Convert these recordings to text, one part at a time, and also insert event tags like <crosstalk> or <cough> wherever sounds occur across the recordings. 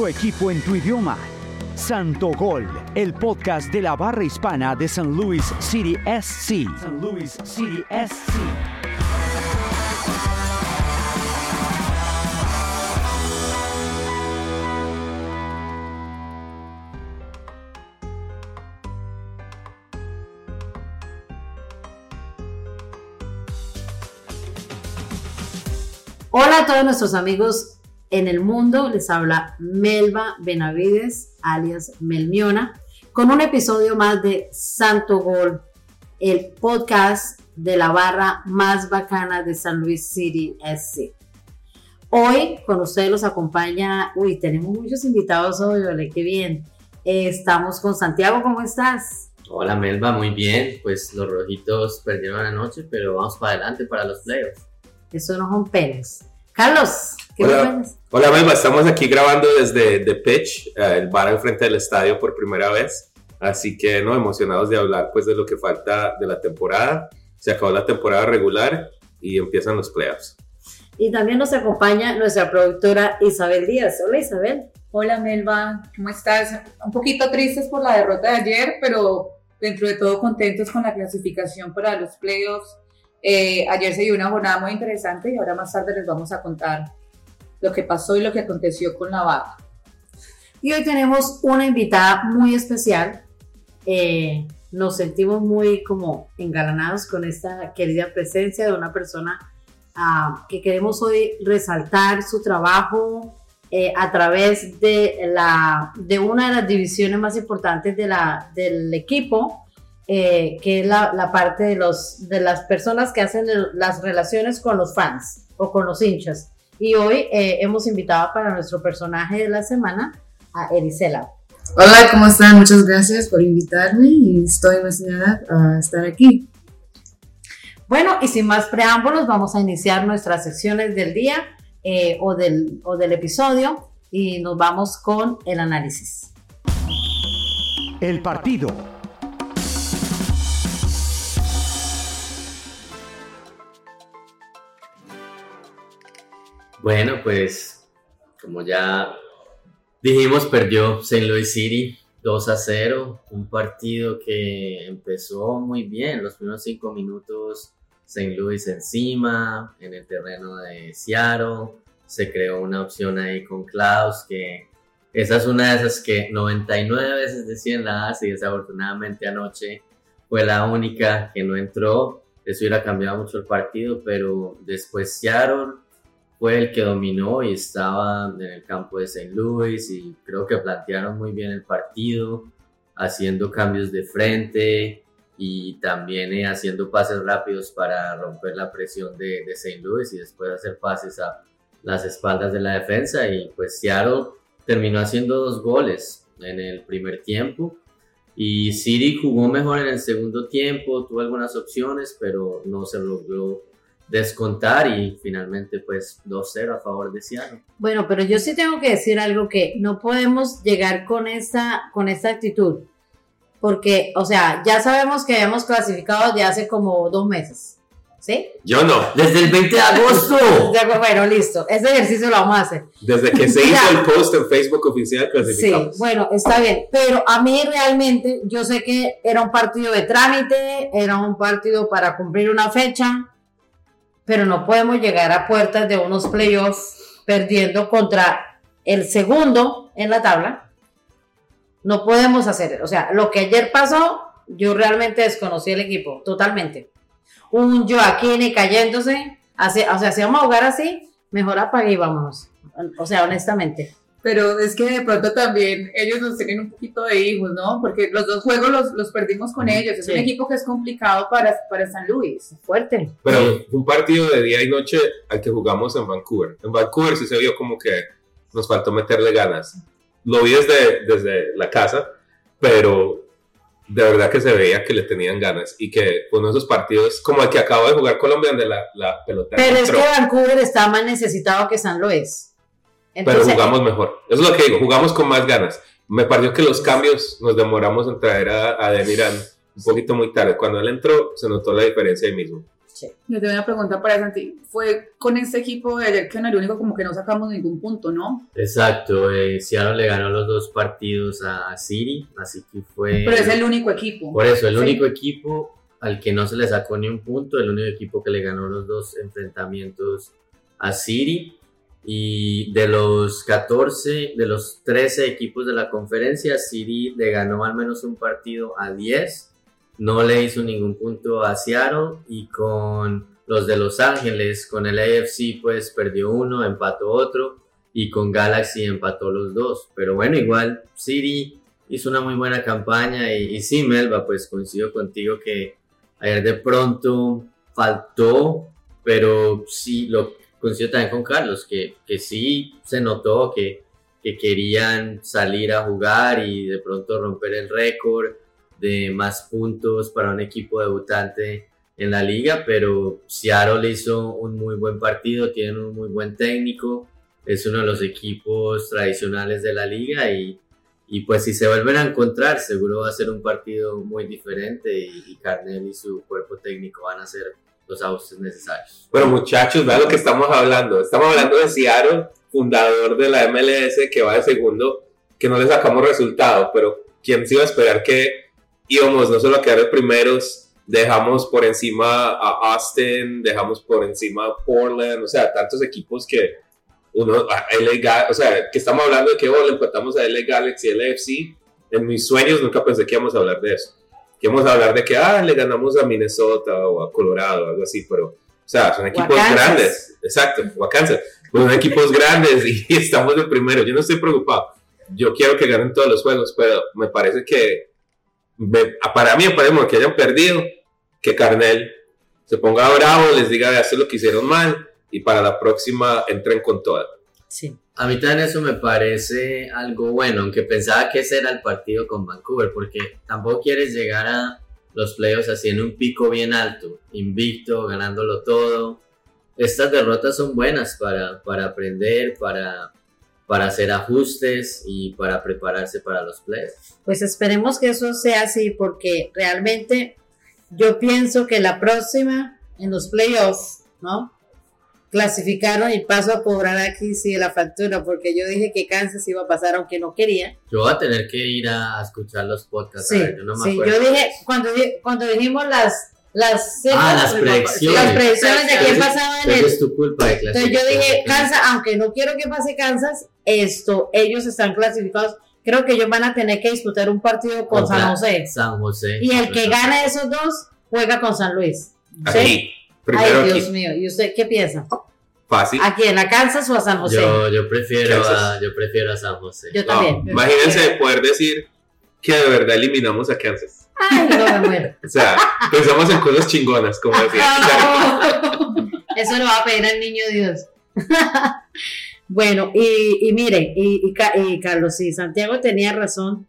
nuestro equipo en tu idioma. Santo Gol, el podcast de la barra hispana de San Luis City SC. San Luis City SC. Hola a todos nuestros amigos en el mundo, les habla Melba Benavides, alias Melmiona, con un episodio más de Santo Gol, el podcast de la barra más bacana de San Luis City SC. Hoy con ustedes los acompaña, uy, tenemos muchos invitados hoy, ole, qué bien. Eh, estamos con Santiago, ¿cómo estás? Hola Melba, muy bien. Pues los rojitos perdieron anoche, pero vamos para adelante para los playoffs. Eso no son penes. Carlos, ¿qué Hola. Hola, Melba, estamos aquí grabando desde The Pitch, eh, el bar enfrente del estadio por primera vez. Así que, no, emocionados de hablar pues de lo que falta de la temporada. Se acabó la temporada regular y empiezan los playoffs. Y también nos acompaña nuestra productora Isabel Díaz. Hola Isabel. Hola Melba, ¿cómo estás? Un poquito tristes por la derrota de ayer, pero dentro de todo contentos con la clasificación para los playoffs. Eh, ayer se dio una jornada muy interesante y ahora más tarde les vamos a contar lo que pasó y lo que aconteció con la vaca. Y hoy tenemos una invitada muy especial. Eh, nos sentimos muy como engalanados con esta querida presencia de una persona ah, que queremos hoy resaltar su trabajo eh, a través de, la, de una de las divisiones más importantes de la, del equipo, eh, que es la, la parte de, los, de las personas que hacen las relaciones con los fans o con los hinchas. Y hoy eh, hemos invitado para nuestro personaje de la semana a Erisela. Hola, ¿cómo están? Muchas gracias por invitarme y estoy emocionada a estar aquí. Bueno, y sin más preámbulos, vamos a iniciar nuestras secciones del día eh, o, del, o del episodio y nos vamos con el análisis. El partido. Bueno, pues como ya dijimos, perdió St. Louis City 2 a 0. Un partido que empezó muy bien. Los primeros cinco minutos, St. Louis encima, en el terreno de Seattle. Se creó una opción ahí con Klaus que esa es una de esas que 99 veces decían la hace y desafortunadamente anoche fue la única que no entró. Eso hubiera cambiado mucho el partido, pero después Seattle fue el que dominó y estaba en el campo de St. Louis y creo que plantearon muy bien el partido, haciendo cambios de frente y también eh, haciendo pases rápidos para romper la presión de, de St. Louis y después hacer pases a las espaldas de la defensa y pues Seattle terminó haciendo dos goles en el primer tiempo y City jugó mejor en el segundo tiempo, tuvo algunas opciones pero no se logró descontar y finalmente pues 2-0 a favor de Seattle. Bueno, pero yo sí tengo que decir algo que no podemos llegar con esta, con esta actitud, porque, o sea, ya sabemos que habíamos clasificado de hace como dos meses, ¿sí? Yo no. Desde el 20 de agosto. <laughs> Bueno, listo, ese ejercicio lo vamos a hacer. Desde que se hizo el post en Facebook oficial, Sí, clasificamos. bueno, está bien, pero a mí realmente yo sé que era un partido de trámite, era un partido para cumplir una fecha, pero no podemos llegar a puertas de unos playoffs perdiendo contra el segundo en la tabla. No podemos hacer, o sea, lo que ayer pasó, yo realmente desconocí el equipo, totalmente. Un Joaquín cayéndose, hace- o sea, si vamos a jugar así, mejor apague y vámonos. O sea, honestamente. Pero es que de pronto también ellos nos tienen un poquito de hijos, ¿no? Porque los dos juegos los, los perdimos con ellos. Es Sí. un equipo que es complicado para, para San Luis. Fuerte. Pero fue un partido de día y noche al que jugamos en Vancouver. En Vancouver sí se vio como que nos faltó meterle ganas. Lo vi desde, desde la casa, pero de verdad que se veía que le tenían ganas y que uno de esos partidos, como el que acaba de jugar Colombia, donde la, la pelota Pero es que Vancouver está más necesitado que San Luis. Pero Entonces, jugamos mejor. Eso es lo que digo, jugamos con más ganas. Me pareció que los cambios nos demoramos en traer a, a Demiran un poquito muy tarde. Cuando él entró, se notó la diferencia ahí mismo. Yo tengo una pregunta para Santi. Fue con este equipo de ayer que en el único como que no sacamos ningún punto, ¿no? Exacto, eh, Seattle le ganó los dos partidos a, a City, así que fue... Pero es el único equipo. Por eso, el Sí. único equipo al que no se le sacó ni un punto, el único equipo que le ganó los dos enfrentamientos a City. Y de los 14, de los 13 equipos de la conferencia, City le ganó al menos un partido a 10. No le hizo ningún punto a Seattle. Y con los de Los Ángeles, con el AFC, pues perdió uno, empató otro. Y con Galaxy empató los dos. Pero bueno, igual City hizo una muy buena campaña. Y, y sí, Melba, pues coincido contigo que ayer de pronto faltó, pero sí, lo coincido también con Carlos, que, que sí se notó que, que querían salir a jugar y de pronto romper el récord de más puntos para un equipo debutante en la liga, pero Seattle hizo un muy buen partido, tienen un muy buen técnico, es uno de los equipos tradicionales de la liga y, y pues si se vuelven a encontrar seguro va a ser un partido muy diferente y, y y su cuerpo técnico van a hacer los ajustes necesarios. Bueno, muchachos, vean lo que estamos hablando. Estamos hablando de Seattle, fundador de la MLS, que va de segundo, que no le sacamos resultado, pero ¿quién se iba a esperar que íbamos no solo a quedar de primeros, dejamos por encima a Austin, dejamos por encima a Portland, o sea, tantos equipos que uno, LA o sea, que estamos hablando de que oh, le empatamos a LA Galaxy y LAFC. En mis sueños nunca pensé que íbamos a hablar de eso. Que íbamos a hablar de que, ah, le ganamos a Minnesota o a Colorado, algo así, pero, o sea, son equipos grandes. Exacto, o a Kansas. Pues son equipos grandes <laughs> y estamos de primero. Yo no estoy preocupado. Yo quiero que ganen todos los juegos, pero me parece que, me- para mí mejor que hayan perdido, que Carnell se ponga bravo, les diga, esto es lo que hicieron mal y para la próxima entren con toda. Sí. A mí también eso me parece algo bueno, aunque pensaba que ese era el partido con Vancouver, porque tampoco quieres llegar a los playoffs así en un pico bien alto, invicto, ganándolo todo. Estas derrotas son buenas para, para aprender, para, para hacer ajustes y para prepararse para los playoffs. Pues esperemos que eso sea así, porque realmente yo pienso que la próxima, en los playoffs, ¿no? Clasificaron y paso a cobrar aquí sí la factura, porque yo dije que Kansas iba a pasar aunque no quería. Yo voy a tener que ir a escuchar los podcasts. a Sí, ver, yo no me sí, acuerdo. yo dije, cuando, cuando dijimos las, las, Ah, las predicciones. las predicciones de quién pasaba en el, es tu culpa de Entonces yo dije, Kansas, aunque no quiero que pase Kansas, esto, ellos están clasificados. Creo que ellos van a tener que disputar un partido con San José. San José. Y el que gane esos dos juega con San Luis. ¿Sí? Aquí, primero Ay, Dios aquí, mío. ¿Y usted qué piensa? fácil. ¿A quién? ¿A Kansas o a San José? Yo, yo, prefiero a, yo prefiero a San José. Yo No, también. imagínense poder decir que de verdad eliminamos a Kansas. Ay, no me muero. <laughs> O sea, pensamos en cosas chingonas, como <laughs> decía. Eso lo va a pedir al niño Dios. <laughs> bueno, y, y miren, y, y Ca- y Carlos, sí, Santiago tenía razón.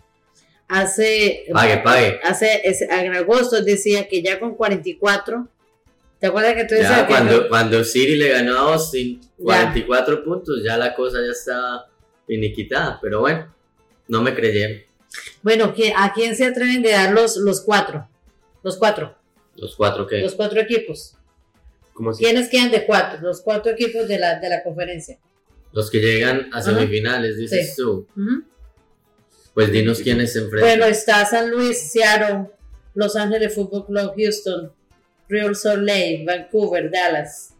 Hace, Pague, pague. hace ese- en agosto decía que ya con 44, ¿te acuerdas que tú decías Ya que cuando, no? cuando City le ganó a Austin 44 puntos, ya la cosa ya estaba finiquitada. Pero bueno, no me creyeron. Bueno, ¿qui- ¿a quién se atreven de dar los, los cuatro? Los cuatro, Los cuatro que. los cuatro equipos. ¿Quiénes quedan de cuatro? Los cuatro equipos de la, de la conferencia. Los que llegan a semifinales, dices Sí. tú. Pues dinos quiénes se enfrentan. Bueno, está San Luis, Seattle, Los Ángeles Football Club, Houston, Real Salt Lake, Vancouver, Dallas,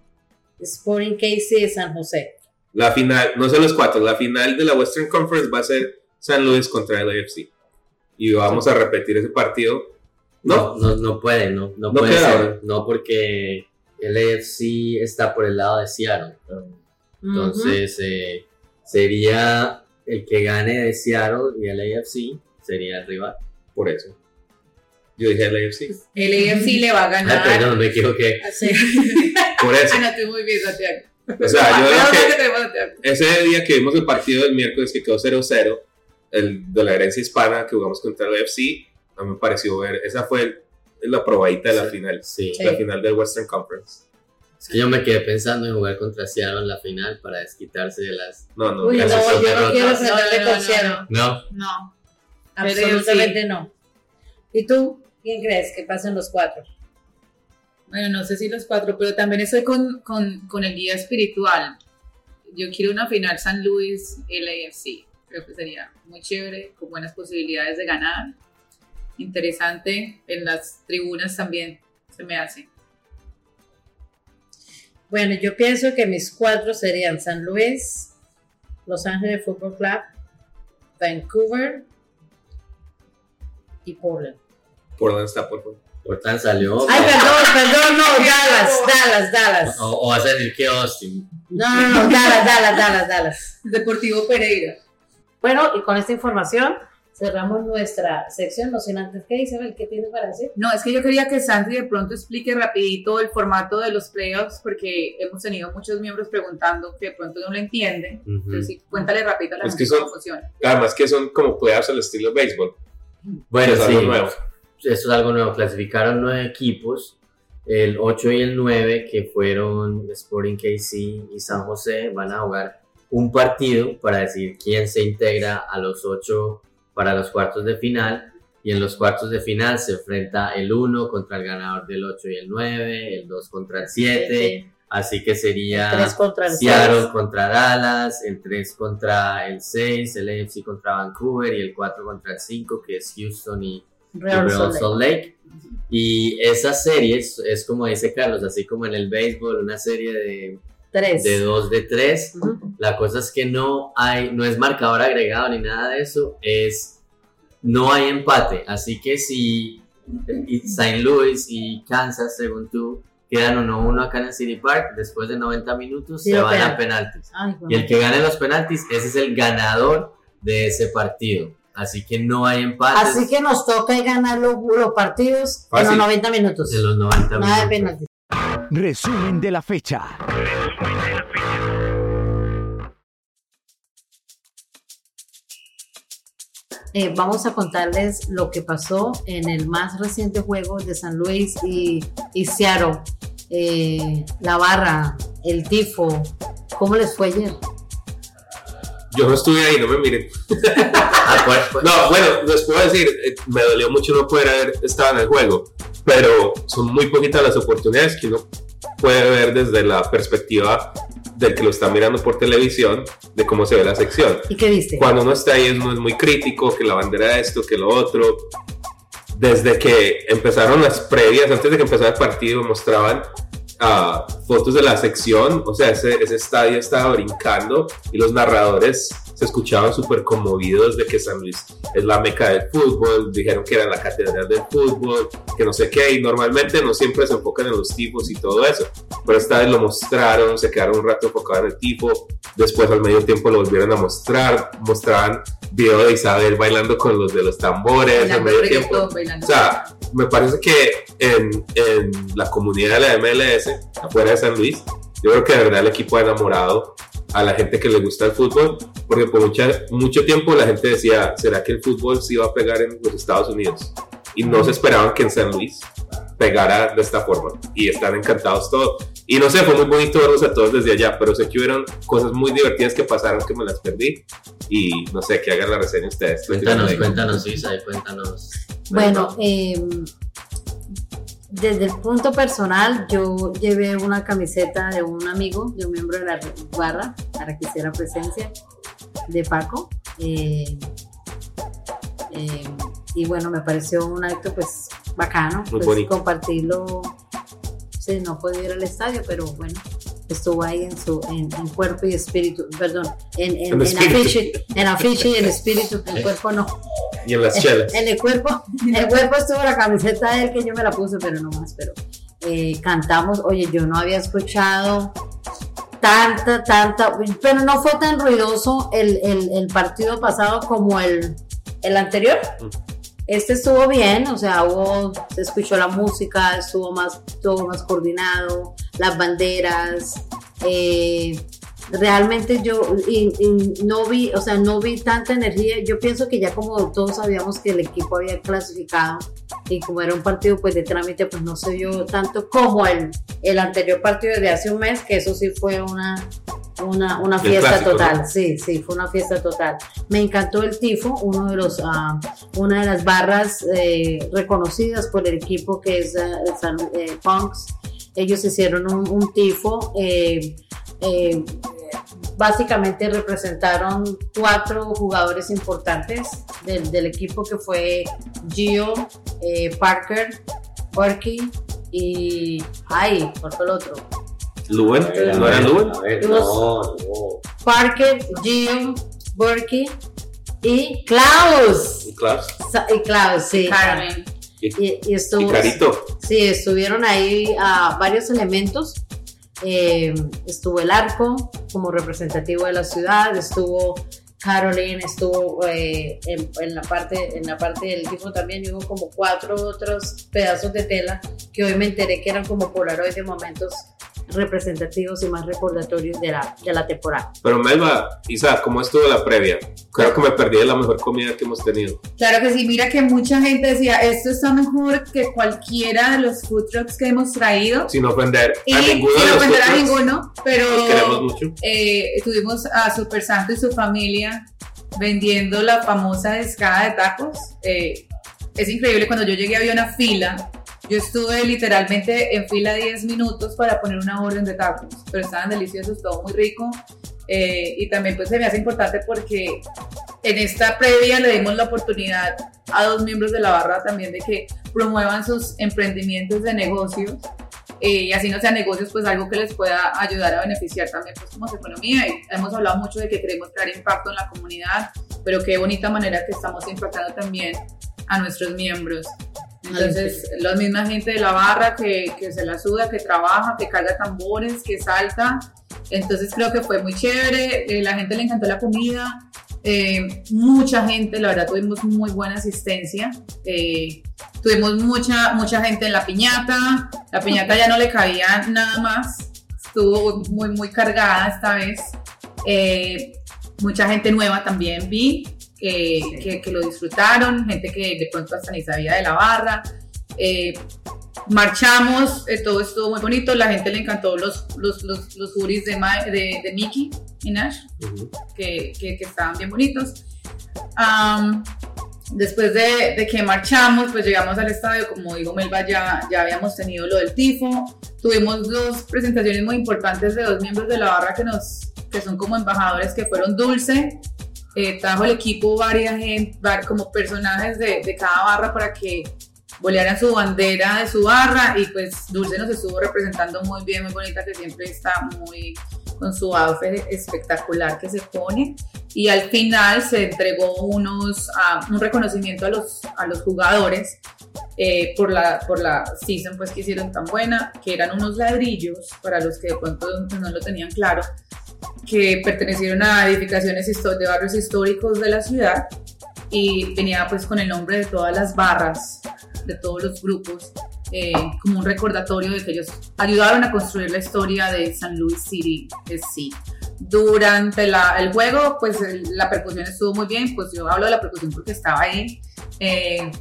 Sporting KC, San José. La final, no son los cuatro, la final de la Western Conference va a ser San Luis contra el AFC. Y vamos a repetir ese partido. no, No, no, no puede, no, no, No puede queda, ser. No, porque el AFC está por el lado de Seattle. Entonces, eh, sería el que gane de Seattle y el AFC sería el rival. por eso. Yo dije el AFC. El AFC le va a Ay, ganar. perdón, me equivoqué. Ujú. Sí. <laughs> Por eso. Ah, no, estoy muy bien, Santiago. O sea, yo mal que que ese día que vimos el partido del miércoles que quedó 0-0, el de la herencia hispana que jugamos contra el AFC, a mí me pareció ver, esa fue el- la probadita de la Sí. final, Sí. Sí. la final del Western Conference. Es que yo me quedé pensando en jugar contra Seattle en la final para desquitarse de las. No, no, Uy, no, yo no quiero No, enfrentarme no, con no, Seattle. No, No. Absolutamente no. ¿Y tú? ¿Quién crees que pasen los cuatro? Bueno, no sé si los cuatro, pero también estoy con, con, con el guía espiritual. Yo quiero una final San Luis LAFC. Creo que sería muy chévere, con buenas posibilidades de ganar. Interesante en las tribunas también se me hace. Bueno, yo pienso que mis cuatro serían San Luis, Los Ángeles Football Club, Vancouver y Portland. Portland está por. Portland salió. Ay, perdón, perdón, no, Dallas, <laughs> Dallas, Dallas. O, o vas a decir que Austin. No, no, no, Dallas, Dallas, Dallas, Dallas. Deportivo Pereira. Bueno, y con esta información cerramos nuestra sección, no sin antes que Isabel, ¿qué tienes para decir? No, es que yo quería que Santi de pronto explique rapidito el formato de los playoffs, porque hemos tenido muchos miembros preguntando que de pronto no lo entienden. Ujú. Entonces, sí, cuéntale rapidito a la Es gente que son- cómo funciona. Además que son como playoffs al estilo béisbol. Bueno, Es sí, algo nuevo. Eso es algo nuevo. Clasificaron nueve equipos, el 8 y el 9, que fueron Sporting KC y San José, van a jugar un partido para decidir quién se integra a los 8 para los cuartos de final. Y en los cuartos de final se enfrenta el 1 contra el ganador del 8 y el 9, el 2 contra el 7. Así que sería contra el Seattle seis. contra Dallas, el 3 contra el 6, el AFC contra Vancouver y el 4 contra el 5, que es Houston y Real Real Salt Lake. Lake. Y esa serie es, como dice Carlos, así como en el béisbol, una serie de, Tres. de 2 de 3. Ujú. La cosa es que no hay, no es marcador agregado ni nada de eso, es no hay empate. Así que si St. Louis y Kansas, según tú, quedan 1-1 acá en el City Park, después de 90 minutos Sí, se van penal. a penaltis. Ay, Y el que gane los penaltis, ese es el ganador de ese partido. Así que no hay empates Así que nos toca ganar los, los partidos en los Fácil. 90 minutos. en los 90 Nada de minutos. penaltis. Resumen de la fecha. Eh, vamos a contarles lo que pasó en el más reciente juego de San Luis y, y Seattle. Eh, la barra, el tifo, ¿cómo les fue ayer? Yo no estuve ahí, no me miren. Ah, pues, pues, No, bueno, les puedo decir, eh, me dolió mucho no poder haber estado en el juego, pero son muy poquitas las oportunidades que uno puede ver desde la perspectiva del que lo está mirando por televisión, de cómo se ve la sección. ¿Y qué viste? Cuando uno está ahí uno es muy crítico, que la bandera esto, que lo otro. Desde que empezaron las previas, antes de que empezara el partido, mostraban ah, fotos de la sección, o sea, ese, ese estadio estaba brincando y los narradores se escuchaban súper conmovidos de que San Luis es la meca del fútbol, dijeron que era la catedral del fútbol, que no sé qué, y normalmente no siempre se enfocan en los tipos y todo eso, pero esta vez lo mostraron, se quedaron un rato enfocados en el tipo, después al medio tiempo lo volvieron a mostrar, mostraban video de Isabel bailando con los de los tambores al medio tiempo. bailando O sea, me parece que en, en la comunidad de la MLS, afuera de San Luis, yo creo que de verdad el equipo ha enamorado a la gente que le gusta el fútbol, porque por mucha, mucho tiempo la gente decía, ¿será que el fútbol sí va a pegar en los Estados Unidos? Y no se esperaban que en San Luis pegara de esta forma. Y están encantados todos. Y no sé, fue muy bonito verlos a todos desde allá, pero sé que hubieron cosas muy divertidas que pasaron que me las perdí. Y no sé, que hagan la reseña ustedes. cuéntanos, cuéntanos, Isa, y cuéntanos. Bueno, eh, desde el punto personal, yo llevé una camiseta de un amigo, de un miembro de la barra, para que hiciera presencia, de Paco. eh, eh, y bueno, me pareció un acto pues bacano, Muy pues, compartirlo. Sí, no pude ir al estadio, pero bueno, estuvo ahí en su en, en cuerpo y espíritu, perdón, en, en, En afiche, en afiche y en espíritu, en cuerpo no. Y en las chelas. En el cuerpo, en el cuerpo estuvo la camiseta de él que yo me la puse, pero no más, pero eh, cantamos, oye, yo no había escuchado tanta, tanta, pero no fue tan ruidoso el, el- el partido pasado como el, el anterior. Este estuvo bien, o sea, hubo, se escuchó la música, estuvo más, estuvo más coordinado, las banderas, eh, realmente yo y- y no vi, o sea, no vi tanta energía. Yo pienso que ya como todos sabíamos que el equipo había clasificado y como era un partido pues de trámite, pues no se vio tanto como el, el anterior partido de hace un mes, que eso sí fue una, una, una fiesta clásico, total. ¿no? Sí, sí, fue una fiesta total. Me encantó el tifo, uno de los, ah, una de las barras eh, reconocidas por el equipo que es el San- eh, Punks ellos hicieron un, un tifo. eh, eh, básicamente representaron cuatro jugadores importantes del, del equipo que fue Gio, eh, Parker, Orky y... Ay, ¿cuál fue el otro? A ¿no era no, no. Parker, Gio, Burky y Klaus. Y Klaus. Y Klaus, sí. Carmen. Y, y Y estuvo, sí, estuvieron ahí ah, varios elementos. Eh, estuvo el arco como representativo de la ciudad, estuvo Caroline, estuvo eh, en, en la parte, en la parte del equipo también, y hubo como cuatro otros pedazos de tela que hoy me enteré que eran como polaroid de momentos representativos y más recordatorios de la, de la temporada. Pero Melba, Isa, ¿cómo estuvo la previa? Creo que me perdí de la mejor comida que hemos tenido. Claro que sí, mira que mucha gente decía, esto está mejor que cualquiera de los food trucks que hemos traído. Sin ofender Y a sin ninguno de los ofender a ninguno, pero queremos mucho. eh, tuvimos a Super Santo y su familia vendiendo la famosa escada de tacos. Eh, es increíble, cuando yo llegué había una fila. Yo estuve literalmente en fila 10 minutos para poner una orden de tacos, pero estaban deliciosos, todo muy rico. Eh, y también pues se me hace importante porque en esta previa le dimos la oportunidad a dos miembros de la barra también de que promuevan sus emprendimientos de negocios eh, y así no sean negocios, pues algo que les pueda ayudar a beneficiar también pues como su economía. Y hemos hablado mucho de que queremos crear impacto en la comunidad, pero qué bonita manera que estamos impactando también a nuestros miembros. Entonces, la misma gente de la barra que, que se la suda, que trabaja, que carga tambores, que salta. Entonces creo que fue muy chévere, eh, la gente le encantó la comida, eh, mucha gente, la verdad tuvimos muy buena asistencia. eh, tuvimos mucha, mucha gente en la piñata, la piñata ya no le cabía nada más, estuvo muy, muy cargada esta vez. Eh, mucha gente nueva también vi que, que, que lo disfrutaron, gente que de pronto hasta ni sabía de la barra. Eh, marchamos, eh, todo estuvo muy bonito, la gente le encantó los, los, los, los juris de, Ma- de, de Mickey Minaj, Ujú. que, que, que estaban bien bonitos. Am, después de, de que marchamos, pues llegamos al estadio, como digo Melba, ya, ya habíamos tenido lo del tifo, tuvimos dos presentaciones muy importantes de dos miembros de la barra que, nos, que son como embajadores, que fueron Dulce, eh, trajo el equipo varias gente, como personajes de, de cada barra para que bolearan su bandera de su barra y pues Dulce nos estuvo representando muy bien, muy bonita, que siempre está muy con su outfit espectacular que se pone. Y al final se entregó unos, ah, un reconocimiento a los, a los jugadores eh, por, la, por la season pues, que hicieron tan buena, que eran unos ladrillos, para los que de pronto no lo tenían claro, que pertenecieron a edificaciones de barrios históricos de la ciudad y venía pues con el nombre de todas las barras, de todos los grupos, eh, como un recordatorio de que ellos ayudaron a construir la historia de San Luis City SC. Durante el juego, pues la percusión estuvo muy bien, pues yo hablo de la percusión porque estaba ahí. Eh,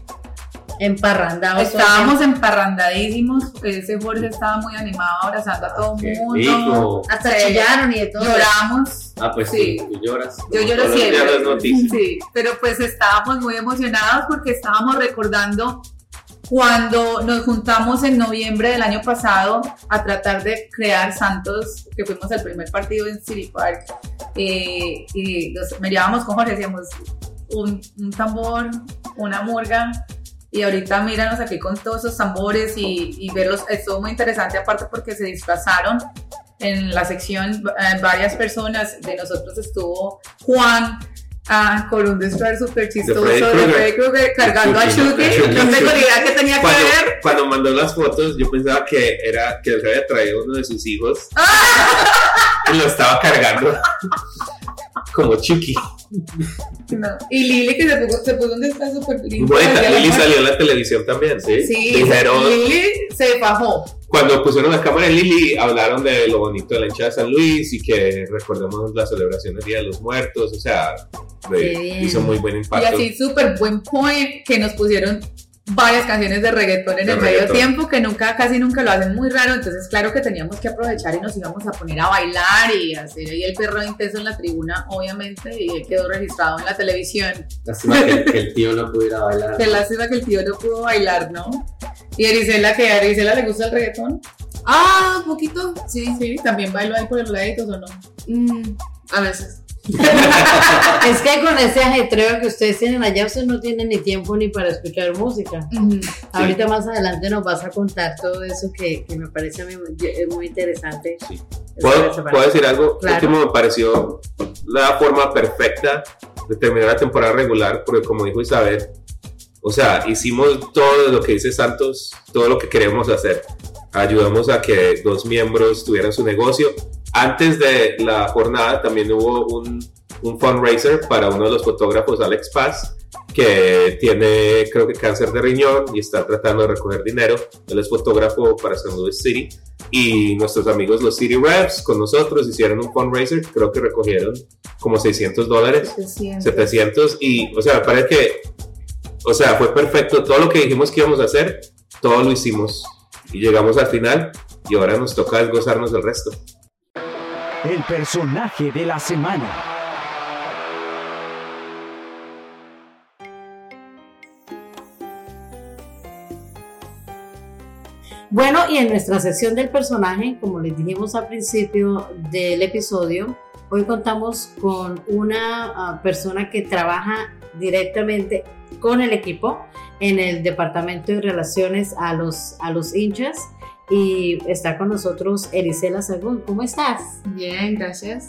Emparrandados. estábamos emparrandadísimos, ese Jorge estaba muy animado abrazando a todo el Qué mundo. rico. Hasta Sí. chillaron y de todo. Lloramos. Ah, pues Sí. tú lloras. Yo lloro siempre. Sí, pero pues estábamos muy emocionados porque estábamos recordando cuando nos juntamos en noviembre del año pasado a tratar de crear Santos, que fuimos al primer partido en City Park, eh, y nos mirábamos con Jorge, decíamos un, un tambor, una murga, y ahorita míranos aquí con todos esos tambores y, y verlos, estuvo muy interesante aparte porque se disfrazaron en la sección eh, varias personas, de nosotros estuvo Juan, ah, con un disfraz súper chistoso de. Freddy Krueger cargando a Chucky, no tengo ni idea qué tenía que Cuando, ver. cuando mandó las fotos, yo pensaba que era que él había traído uno de sus hijos. Y lo estaba cargando <laughs> como Chucky. No. Y Lili que se puso, se puso un disfraz súper lindo. Bonita, Lili salió en la televisión también, ¿sí? Sí, Dijeron, Lili se bajó. cuando pusieron la cámara de Lili, hablaron de lo bonito de la hinchada de San Luis y que recordemos la celebración del Día de los Muertos, o sea, de- hizo muy buen Y impacto. así súper buen point que nos pusieron varias canciones de reggaetón en De el reggaetón. medio tiempo que nunca, casi nunca lo hacen muy raro, entonces claro que teníamos que aprovechar y nos íbamos a poner a bailar y hacer ahí el perro intenso en la tribuna, obviamente, y él quedó registrado en la televisión. Lástima que, que el tío no pudiera bailar. Qué lástima que el tío no pudo bailar, ¿no? Y Erisela, que a Erisela le gusta el reggaetón. Ah, poquito, sí. Sí, también bailo ahí por los laditos o no. Mm, a veces. <laughs> Es que con ese ajetreo que ustedes tienen allá, ustedes no tienen ni tiempo ni para escuchar música. Ujú. Ahorita más adelante nos vas a contar todo eso que, que me parece a mí muy, es muy interesante. Sí. Es ¿Puedo, interesante para- puedo decir algo? Claro. Último me pareció la forma perfecta de terminar la temporada regular, porque como dijo Isabel, o sea, hicimos todo lo que dice Santos, todo lo que queremos hacer. Ayudamos a que dos miembros tuvieran su negocio. Antes de la jornada también hubo un, un fundraiser para uno de los fotógrafos, Alex Paz, que tiene creo que cáncer de riñón y está tratando de recoger dinero. Él es fotógrafo para San Luis City y nuestros amigos los City Reps con nosotros hicieron un fundraiser, creo que recogieron como 600 dólares, 700 y, o sea, parece que, o sea, fue perfecto, todo lo que dijimos que íbamos a hacer, todo lo hicimos y llegamos al final y ahora nos toca gozarnos del resto. El personaje de la semana. Bueno, y en nuestra sección del personaje, como les dijimos al principio del episodio, hoy contamos con una ah, persona que trabaja directamente con el equipo en el departamento de relaciones a los, a los hinchas y está con nosotros Erisela Sagún. ¿Cómo estás? Bien, gracias.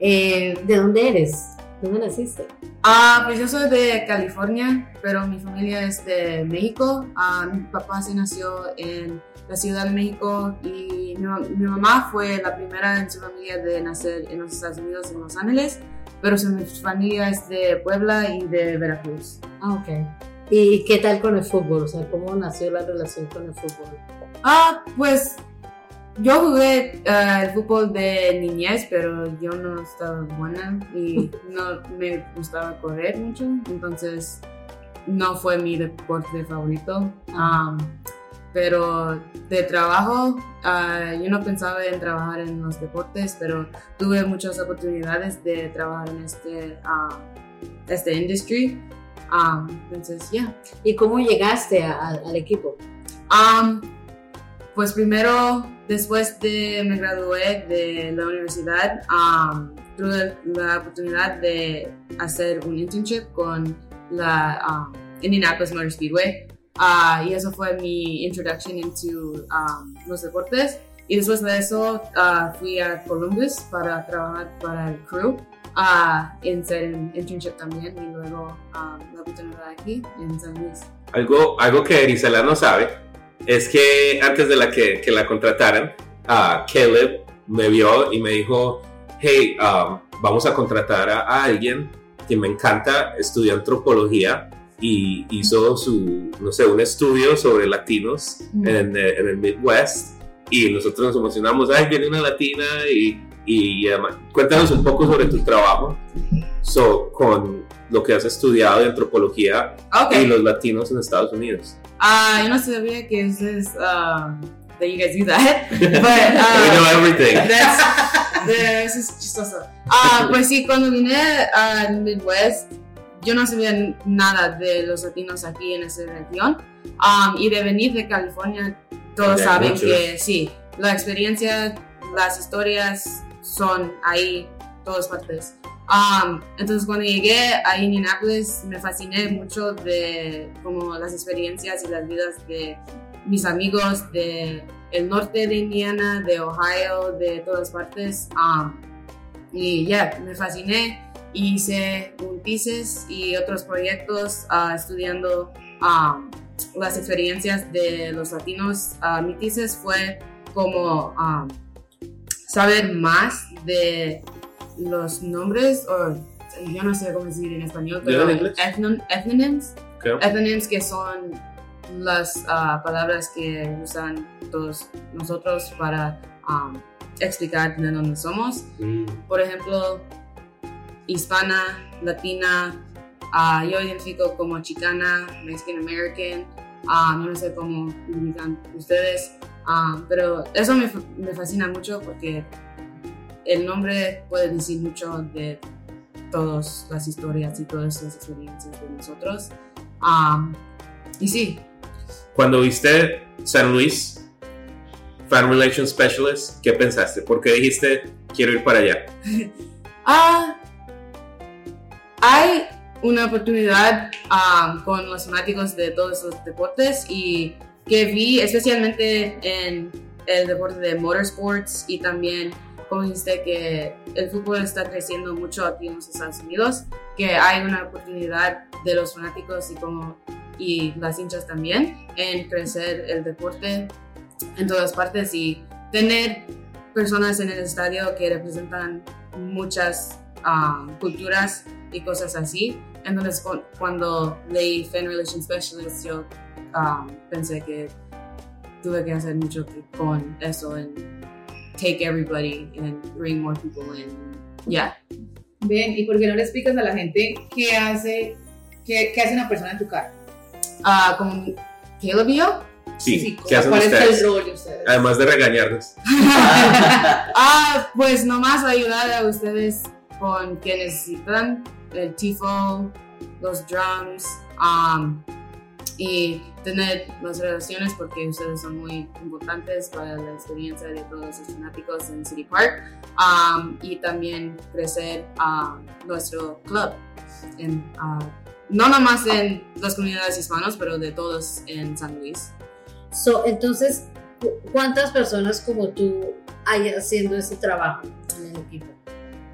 Eh, ¿De dónde eres? ¿Dónde naciste? Ah, pues yo soy de California, pero mi familia es de México. Ah, mi papá se nació en la Ciudad de México y mi, ma- mi mamá fue la primera en su familia de nacer en los Estados Unidos, en Los Ángeles, pero su familia es de Puebla y de Veracruz. Ah, ok. ¿Y qué tal con el fútbol? O sea, ¿cómo nació la relación con el fútbol? Ah, pues yo jugué ah, el fútbol de niñez, pero yo no estaba buena y <laughs> no me gustaba correr mucho, entonces no fue mi deporte favorito. Am, pero de trabajo, ah, yo no pensaba en trabajar en los deportes, pero tuve muchas oportunidades de trabajar en este, ah, este industry. Am, entonces, ya. ¿Y cómo llegaste a- a- al equipo? Am, pues primero, después de me gradué de la universidad, am, tuve la oportunidad de hacer un internship con la um, Indianapolis Motor Speedway. Ah, y eso fue mi introduction into um, los deportes. Y después de eso ah, fui a Columbus para trabajar para el crew. ah, en ser un internship también y luego la oportunidad aquí en San Luis. Algo, algo que Erisela no sabe es que antes de la que, que la contrataran, Caleb me vio y me dijo, hey, um, vamos a contratar a, a alguien que me encanta, estudió antropología y hizo su, no sé, un estudio sobre latinos en, eh, en el Midwest y nosotros nos emocionamos, ay, viene una latina y, y además, cuéntanos un poco sobre tu trabajo so, con lo que has estudiado de antropología Okay. y los latinos en Estados Unidos. Ah, yo no sabía que ustedes, um, that you guys do that. But, We uh, know everything. that's, eso es chistoso. Ah, pues sí, cuando vine al Midwest, yo no sabía nada de los latinos aquí en esa región. Um, y de venir de California, todos saben muchos. que sí, la experiencia, las historias son ahí, todas partes. Um, entonces cuando llegué a Indianapolis me fasciné mucho de como las experiencias y las vidas de mis amigos de el norte de Indiana, de Ohio, de todas partes. Um, y ya, me fasciné. Hice un thesis y otros proyectos ah, estudiando um, las experiencias de los latinos. Ah, mi thesis fue como um, saber más de los nombres, o yo no sé cómo decir en español, ¿Dilo pero en ethnon- ethnonyms, Okay. ethnonyms que son las ah, palabras que usan todos nosotros para um, explicar de dónde somos. Mm, Por ejemplo, hispana, latina, ah, yo identifico como chicana, Mexican American, no sé cómo identifican ustedes, pero eso me, me fascina mucho porque el nombre puede decir mucho de todas las historias y todas las experiencias de nosotros. Ah, y sí, Cuando viste San Luis, Fan Relations Specialist, ¿qué pensaste? ¿Por qué dijiste quiero ir para allá? <laughs> Ah, hay una oportunidad ah, con los fanáticos de todos los deportes y que vi especialmente en el deporte de motorsports y también como dijiste que el fútbol está creciendo mucho aquí en los Estados Unidos, que hay una oportunidad de los fanáticos y como y las hinchas también en crecer el deporte en todas partes y tener personas en el estadio que representan muchas um, culturas y cosas así. Entonces, cu- cuando leí Fan Relations Specialist, yo um, pensé que tuve que hacer mucho con eso en take everybody and bring more people in. Yeah. Ven, ¿y por qué no le explicas a la gente qué hace, qué, qué hace una persona en tu carro? Ah, como Caleb y yo. Sí, ¿qué hacen ¿Cuál es ustedes? el rol de ustedes? Además de regañarnos. <laughs> Ah, pues nomás ayudar a ustedes con que necesitan el tifo, los drums um, y tener las relaciones porque ustedes son muy importantes para la experiencia de todos los fanáticos en City Park um, y también crecer um, nuestro club en, ah, no nomás en las comunidades hispanas pero de todos en San Luis. So, entonces, ¿cu- ¿cuántas personas como tú hay haciendo ese trabajo en el equipo?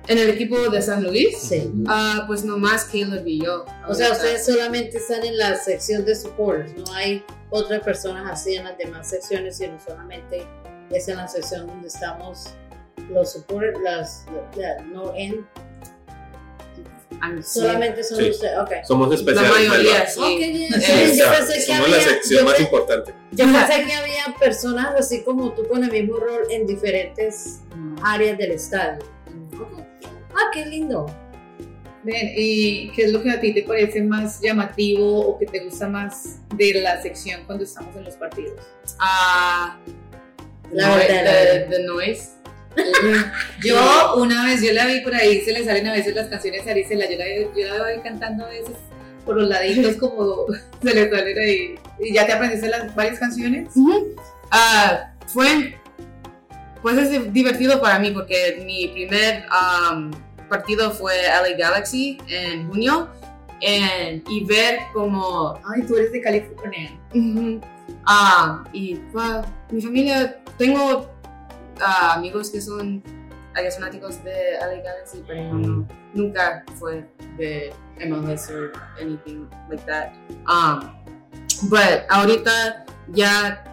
En el equipo de San Luis, Sí. ah, pues nomás Caleb y yo. O sea, ustedes solamente están en la sección de supporters, no hay otras personas así en las demás secciones, sino solamente es en la sección donde estamos los supporters, las, la- no en, I'm- sí. solamente son Sí. ustedes, ok. Somos La especiales. mayoría, sí. Ok, bien. Eh, Sí, yo pensé que Somos la había, sección yo más importante. yo pensé que había personas así como tú con el mismo rol en diferentes áreas del estadio. Ok. Ah, qué lindo. Ven, ¿y qué es lo que a ti te parece más llamativo o que te gusta más de la sección cuando estamos en los partidos? Ah, La noi- verdad, la the- verdad. the noise. <laughs> Yo una vez, yo la vi por ahí, se le salen a veces las canciones a Arisela, yo la, yo la veo ahí cantando a veces por los laditos como <laughs> se le salen ahí. ¿Y ya te aprendiste las varias canciones? Ujú. Ah, fue, pues es divertido para mí porque mi primer um, partido fue LA Galaxy en junio y ver como Ay, tú eres de California. Ah, y mi familia, tengo ah, amigos que son fanáticos de LA Galaxy, pero no, nunca fue de MLS or anything like that. Um, but ahorita ya,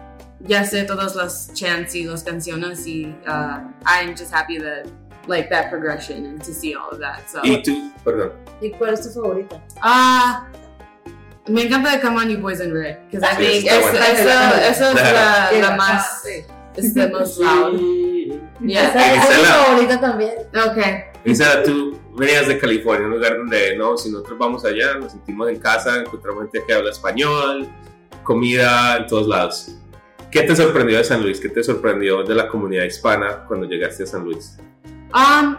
ya sé todas las chants y las canciones y ah, I'm just happy that like that progression and to see all of that. So, Y tú, perdón. ¿Y cuál es tu favorita? Ah, me encanta Come On You Boys in Red, because I Sí, think está eso, buena. eso, eso es la, la ah, más, sí. es the most loud. Yeah. Esa esa es mi favorita también. Okay. Lisa, tú venías de California, un lugar donde no, si nosotros vamos allá, nos sentimos en casa, encontramos gente que habla español, comida en todos lados. ¿Qué te sorprendió de San Luis? ¿Qué te sorprendió de la comunidad hispana cuando llegaste a San Luis? Um,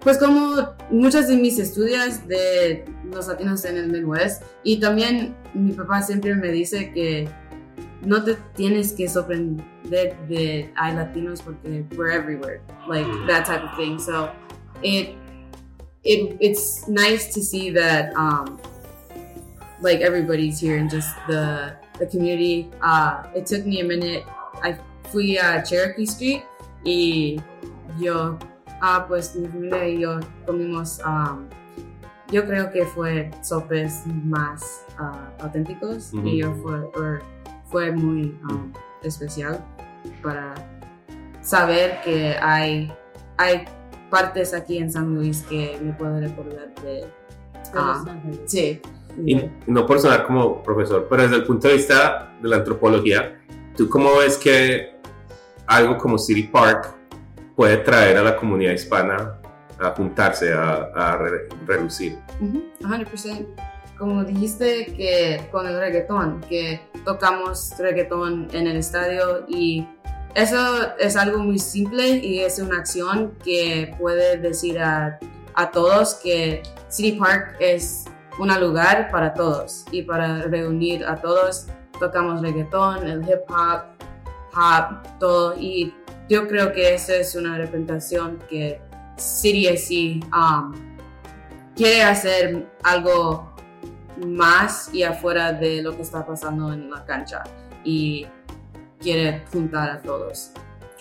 pues como muchas de mis estudios de los latinos en el Midwest y también mi papá siempre me dice que no te tienes que sorprender de hay latinos porque we're everywhere, like that type of thing. So it it it's nice to see that um like everybody's here and just the the community. Uh, it took me a minute. I fui a Cherokee Street y yo Ah, pues mi familia y yo comimos, um, yo creo que fue sopes más ah, auténticos y yo fue, or- fue muy um, especial para saber que hay, hay partes aquí en San Luis que me puedo recordar de... de Ah, Los Ángeles. sí. Y no por sonar como profesor, pero desde el punto de vista de la antropología, ¿tú cómo ves que algo como City Park puede traer a la comunidad hispana a juntarse, a, a re- relucir? Ujú, 100%. Como dijiste que con el reggaetón, que tocamos reggaetón en el estadio y eso es algo muy simple y es una acción que puede decir a, a todos que City Park es un lugar para todos y para reunir a todos tocamos reggaetón, el hip hop, pop, todo. Y yo creo que esa es una representación que City um, quiere hacer algo más y afuera de lo que está pasando en la cancha y quiere juntar a todos.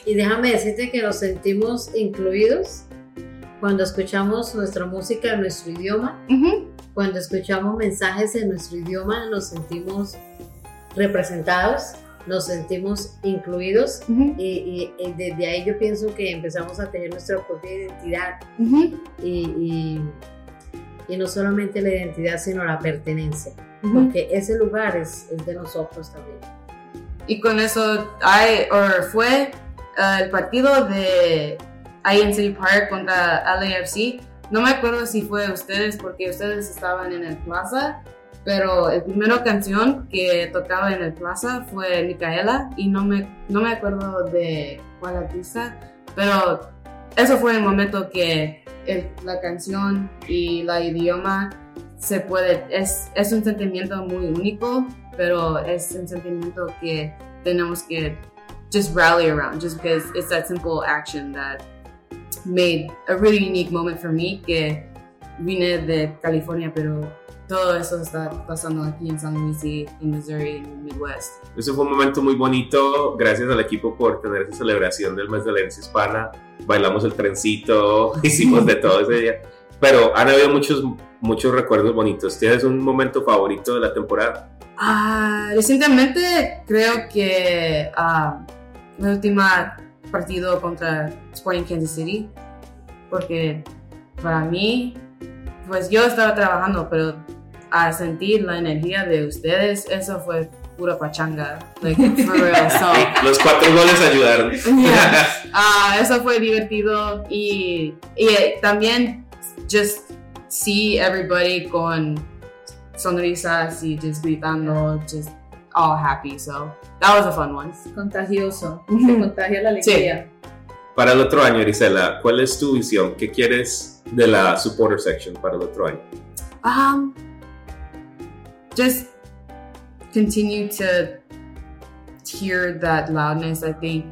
Y déjame decirte que nos sentimos incluidos cuando escuchamos nuestra música en nuestro idioma, cuando escuchamos mensajes en nuestro idioma, nos sentimos representados, nos sentimos incluidos. Y, desde ahí yo pienso que empezamos a tener nuestra propia identidad. Y, y, no solamente la identidad sino la pertenencia, porque ese lugar es, es, de nosotros también. Y con eso hay, or fue uh, el partido de City Park contra LAFC. No me acuerdo si fue ustedes porque ustedes estaban en el plaza pero el primera canción que tocaba en el plaza fue Micaela y no me, no me acuerdo de cuál artista, pero eso fue el momento que la canción y la idioma se puede, es, es un sentimiento muy único, pero es un sentimiento que tenemos que just rally around, just because it's that simple action that made a really unique moment for me, que vine de California, pero todo eso está pasando aquí en San Luis y en Missouri, en el Midwest. Eso fue un momento muy bonito. Gracias al equipo por tener esa celebración del mes de la herencia hispana. Bailamos el trencito, <laughs> hicimos de todo ese día. Pero han habido muchos, muchos recuerdos bonitos. ¿Tienes un momento favorito de la temporada? Ah, recientemente creo que uh, la última partido contra Sporting Kansas City, porque para mí pues yo estaba trabajando, pero a sentir la energía de ustedes, eso fue pura pachanga. Like, for real. So, <laughs> Los cuatro goles ayudaron. <laughs> Ah, eso fue divertido y, y también just see everybody con sonrisas y just gritando, just all happy. So that was a fun one. Contagioso. <laughs> Se contagia la alegría. Sí. Para el otro año, Erisela, ¿cuál es tu visión? ¿Qué quieres de la supporter section para el otro año? Um, just continue to hear that loudness. I think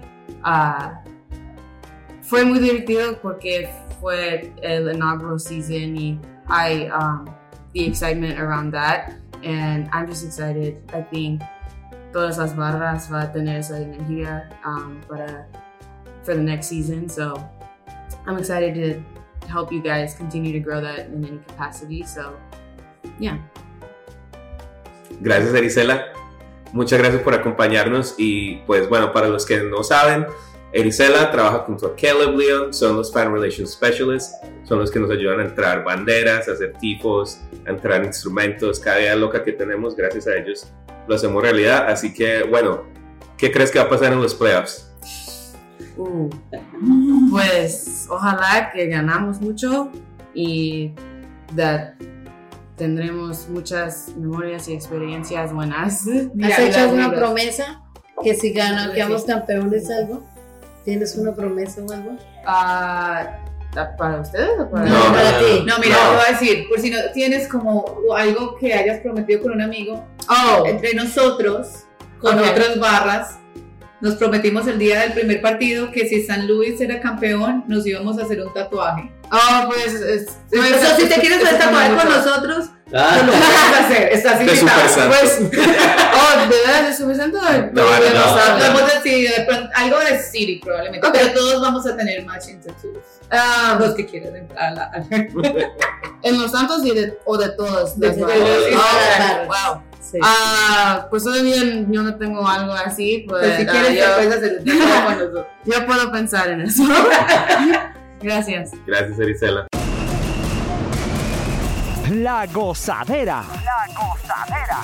uh, fue muy divertido porque fue el inaugural season y I um, the excitement around that, and I'm just excited. I think todas las barras va a tener esa energía um, para for the next season. So I'm excited to help you guys continue to grow that in any capacity. So yeah. Gracias, Erisela. Muchas gracias por acompañarnos y pues bueno, para los que no saben, Erisela trabaja junto a Caleb Leon, son los Fan Relations Specialists, son los que nos ayudan a entrar banderas, a hacer tipos, a entrar instrumentos, cada idea loca que tenemos, gracias a ellos lo hacemos realidad. Así que bueno, ¿qué crees que va a pasar en los playoffs? Uh, <laughs> pues ojalá que ganamos mucho y that tendremos muchas memorias y experiencias buenas. ¿Has hecho una promesa que si ganamos, quedamos campeones algo? ¿Tienes una promesa o algo? Uh, ¿Para ustedes o para, no, para ti? No, mira, no. te voy a decir, por si no tienes como algo que hayas prometido con un amigo, oh. entre nosotros, con okay. otras barras, nos prometimos el día del primer partido que si San Luis era campeón, nos íbamos a hacer un tatuaje. Oh, pues. Es, Entonces, si te quieres hacer tatuaje con nosotros, ah. pues lo puedes <laughs> hacer. Estás invitado. Pues. oh, ¿de verdad de Super Santo? No, no, no. Podemos decir algo de City, probablemente. Okay. Pero todos vamos a tener matching tattoos. Ah, los que quieran entrar a la. <laughs> en los Santos y de, o de todos. De, de, de, de, oh, wow. Sí. Ah, pues todavía yo no tengo algo así. Pues, pues si quieres, yo, puedes hacer <laughs> con nosotros. Yo puedo pensar en eso. Gracias. Gracias, Erisela. La gozadera. La gozadera.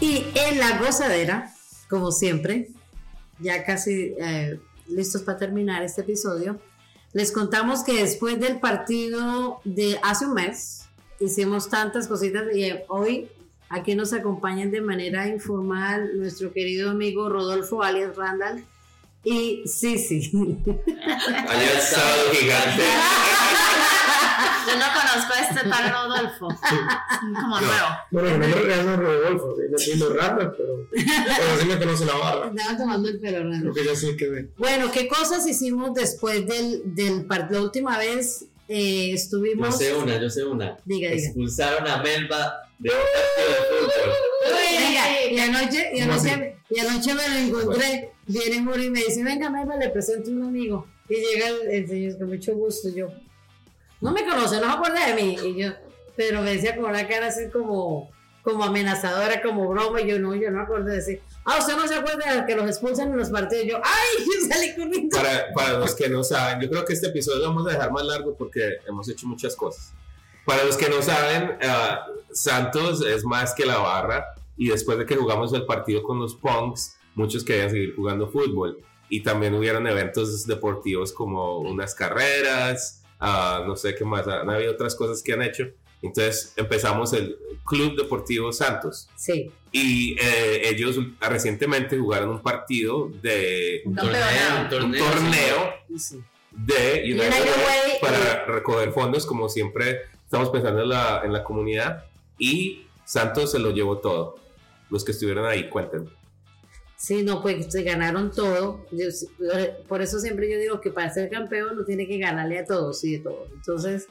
Y en la gozadera, como siempre, ya casi eh, listos para terminar este episodio, les contamos que después del partido de hace un mes, hicimos tantas cositas y hoy aquí nos acompañan de manera informal nuestro querido amigo Rodolfo alias Randall, Y sí, sí. <laughs> Hay un sábado gigante. Yo no conozco a este tal Rodolfo. Como nuevo. Bueno, mi nombre real no es Rodolfo, viene siendo Randall, pero, pero sí me conoce la barra. Estaba tomando el pelo, Randall. Creo que ya que. Bueno, ¿qué cosas hicimos después del, del partido? La última vez eh, Yo estuvimos. sé una, yo sé una. Diga, diga. Expulsaron a Melba de un partido de fútbol. Venga, y anoche, y ¿Cómo anoche, y anoche me lo encontré. Viene Muri y me dice: Venga, Melba, le presento a un amigo. Y llega el, el señor con mucho gusto. Yo, no me conoce, no se acuerda de mí. Y yo, pero me decía con una cara así como, como amenazadora, como broma. Y yo, no, yo no acuerdo de decir, ah, usted no se acuerda de que los expulsan en los partidos. Yo, ay, yo <laughs> salí corriendo. Para, para los que no saben, yo creo que este episodio lo vamos a dejar más largo porque hemos hecho muchas cosas. Para los que no saben, ah, Santos es más que la barra y después de que jugamos el partido con los Punks, muchos querían seguir jugando fútbol y también hubieron eventos deportivos como unas carreras, ah, no sé qué más, han habido otras cosas que han hecho. Entonces empezamos el Club Deportivo Santos Sí, y eh, ellos recientemente jugaron un partido de Un torneo, un un torneo. torneo sí. de United United Way para recoger fondos, como siempre estamos pensando en la, en la comunidad. Y Santos se lo llevó todo. Los que estuvieron ahí, cuenten. Sí, no, pues se ganaron todo. Yo- por eso siempre yo digo que para ser campeón no tiene que ganarle a todos y de todos. Entonces,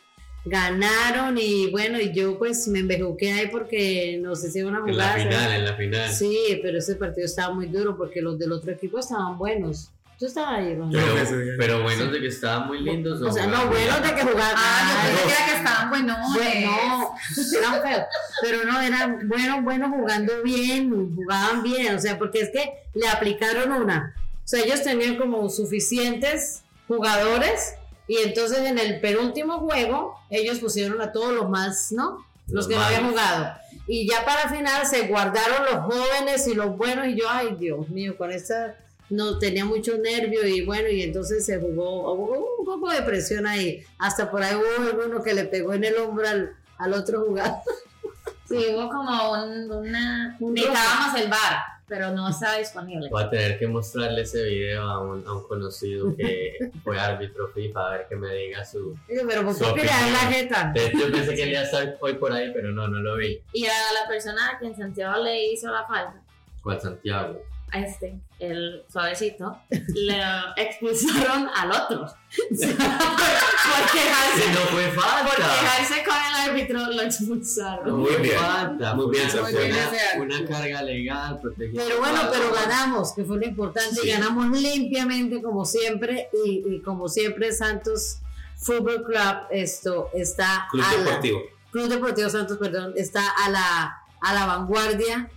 ganaron y bueno, y yo pues me embejuqué ahí porque nos hicieron una En la final, en la final. Sí, pero ese partido estaba muy duro porque los del otro equipo estaban buenos. Tú estabas ahí, Ron? Pero, sí. pero buenos de que estaban muy lindos. O sea, no, buenos de que jugaban. Ah, yo pensé que que estaban buenos. Bueno, eran feos, pero no, eran buenos, buenos jugando bien, jugaban bien, o sea, porque es que le aplicaron una. O sea, ellos tenían como suficientes jugadores y entonces en el penúltimo juego ellos pusieron a todos los más, ¿no? Los, Los que no habían jugado. Y ya para final se guardaron los jóvenes y los buenos y yo, ay Dios mío, con esta no tenía mucho nervio y bueno, y entonces se jugó, hubo un poco de presión ahí. Hasta por ahí hubo alguno que le pegó en el hombro al, al otro jugador. Sí, hubo como un, una. Un Necesitábamos el bar, pero no estaba disponible. Voy a tener que mostrarle ese video a un, a un conocido que <laughs> fue árbitro FIFA a ver que me diga su. Pero ¿por Su qué le la jeta? Hecho, pensé que él iba estar hoy por ahí, pero no, no lo vi. Y a la persona a quien Santiago le hizo la falta, ¿Cuál Santiago? A este, el suavecito, le expulsaron al otro. por quejarse, no fue por falta. quejarse con el árbitro, lo expulsaron. No Muy bien. falta. Muy bien, una- Muy bien una, una carga legal, protegida. Pero bueno, pero ganamos, que fue lo importante, Sí. ganamos limpiamente como siempre y, y como siempre Santos Fútbol Club esto está Club a la- Deportivo. Club Deportivo Santos, perdón, está a la a la vanguardia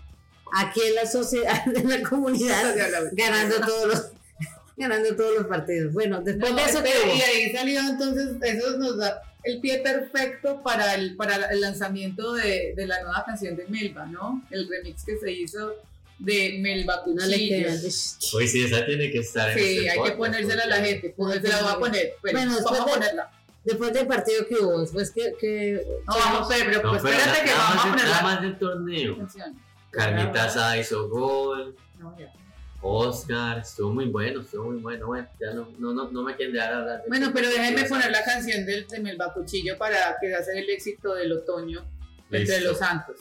aquí en la sociedad, <laughs> en la comunidad, ganando todos los <laughs> ganando todos los partidos. Bueno, después No, de eso, ¿qué espera, y ahí salió entonces, eso nos da el pie perfecto para el, para el lanzamiento de, de la nueva canción de Melba, ¿no? El remix que se hizo de Melba No Cuchillo. queda. Uy, sí, esa tiene que estar en Sí, este hay que ponérsela a la gente, pues se la voy a poner. Pues, Bueno, después vamos a de- ponerla. Después del partido que hubo, después que, que No, vamos, pero, pero No, pues, pero espérate que nada, vamos a poner nada más del torneo. canción. Carnita Asada hizo gol. No, ya. Oscar, estuvo muy bueno, estuvo muy bueno. Bueno, ya no, no, no, no me quieren dejar hablar de Bueno, pero déjenme poner la canción del, de Melba Cuchillo para que sea el éxito del otoño entre los santos.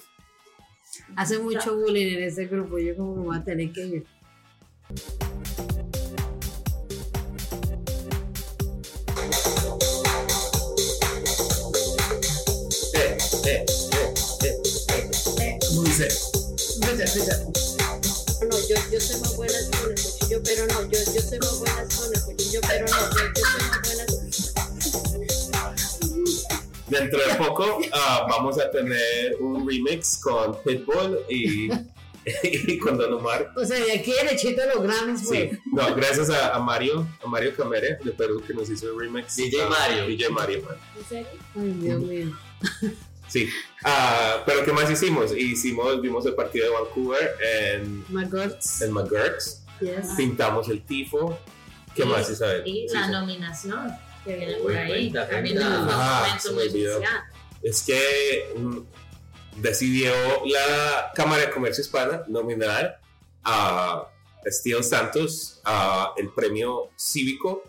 hace mucho bullying en ese grupo, yo como me voy a tener que ir. Eh, eh, eh, eh. No, yo, yo soy más buena con el cuchillo, pero no, yo, yo soy más buena con el cuchillo, pero no, yo, yo soy más buena Dentro de poco ah, vamos a tener un remix con Pitbull y, <laughs> y con Don Omar. O sea, de aquí derechito a los Grammys, pues. Sí, no, gracias a, a Mario, a Mario Camere de Perú que nos hizo el remix. DJ Ah, Mario. DJ Mario, man. ¿En serio? Ay, Dios mío. Sí. Ah, pero ¿qué más hicimos? Hicimos, vimos el partido de Vancouver en, Gods. en McGurk's. Yes. Pintamos el tifo. ¿Qué Y- más, Isabel? Y Sí, la sí. nominación que viene por ahí. También cuenta. un Ah, momento muy especial. es que mm, decidió la Cámara de Comercio Hispana nominar a Steel Santos ah, el premio cívico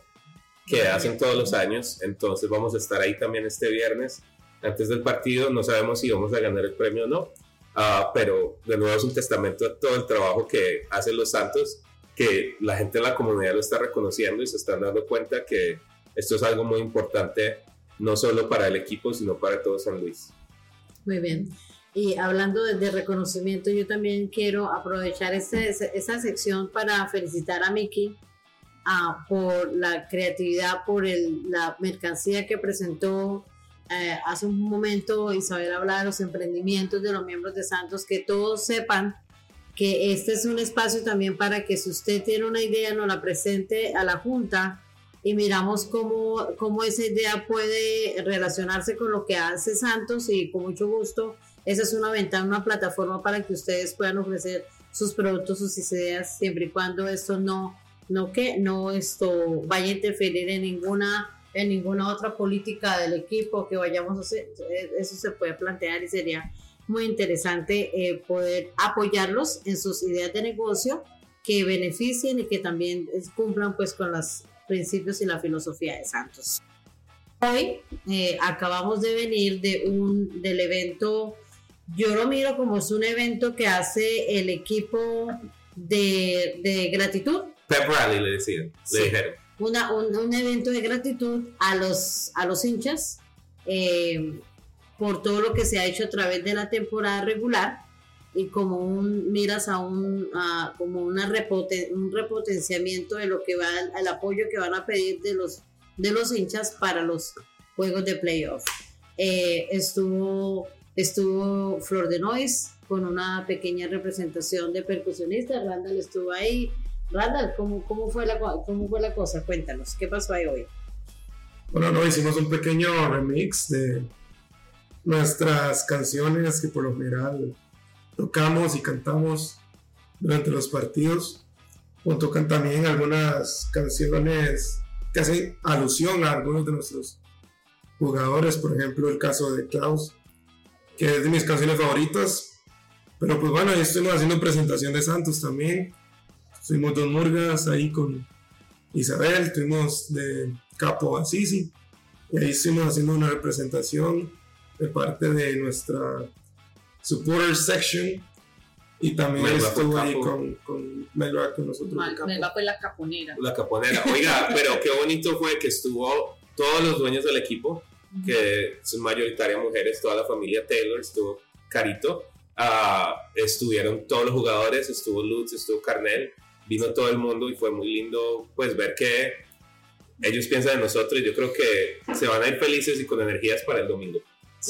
que hacen todos los años. Entonces vamos a estar ahí también este viernes antes del partido. No sabemos si vamos a ganar el premio o no, ah, pero de nuevo es un testamento a todo el trabajo que hacen los Santos, que la gente en la comunidad lo está reconociendo y se están dando cuenta que esto es algo muy importante, no solo para el equipo, sino para todo San Luis. Muy bien. Y hablando de, de reconocimiento, yo también quiero aprovechar ese- esa sección para felicitar a Miki ah, por la creatividad, por el- la mercancía que presentó eh, hace un momento Isabel hablaba de los emprendimientos de los miembros de Santos, que todos sepan que este es un espacio también para que si usted tiene una idea nos la presente a la Junta y miramos cómo, cómo esa idea puede relacionarse con lo que hace Santos y con mucho gusto esa es una ventana, una plataforma para que ustedes puedan ofrecer sus productos, sus ideas, siempre y cuando esto no, no que no esto vaya a interferir en ninguna en ninguna otra política del equipo que vayamos a hacer. Eso se puede plantear y sería muy interesante eh, poder apoyarlos en sus ideas de negocio que beneficien y que también eh, cumplan pues con los principios y la filosofía de Santos. Hoy eh, acabamos de venir de un del evento, yo lo miro como es un evento que hace el equipo de, de gratitud, Pep Rally le decían, Sí. le dijeron. Una- un, un evento de gratitud a los, a los hinchas eh, por todo lo que se ha hecho a través de la temporada regular y como un miras a un a como una repoten- un repotenciamiento de lo que va al apoyo que van a pedir de los de los hinchas para los juegos de playoff. Eh, estuvo estuvo Flor de Noise con una pequeña representación de percusionistas Randall estuvo ahí Randall, ¿cómo, cómo, fue la, ¿cómo fue la cosa? Cuéntanos, ¿qué pasó ahí hoy? Bueno, no, hicimos un pequeño remix de nuestras canciones que por lo general tocamos y cantamos durante los partidos. O tocan también algunas canciones que hacen alusión a algunos de nuestros jugadores, por ejemplo el caso de Klaus, que es de mis canciones favoritas. Pero pues bueno, ahí estuvimos haciendo presentación de Santos también. Fuimos dos murgas ahí con Isabel, estuvimos de Capo a Sisi y ahí estuvimos haciendo una representación de parte de nuestra supporter section y también Melba fue estuvo ahí con, con Melba con nosotros. de Capo. Me va con la caponera. La caponera. Oiga, pero qué bonito fue que estuvo todos los dueños del equipo, que son mayoritaria mujeres, toda la familia Taylor, estuvo Carito, ah, estuvieron todos los jugadores, estuvo Lutz, estuvo Carnel, vino todo el mundo y fue muy lindo pues ver que ellos piensan en nosotros y yo creo que se van a ir felices y con energías para el domingo.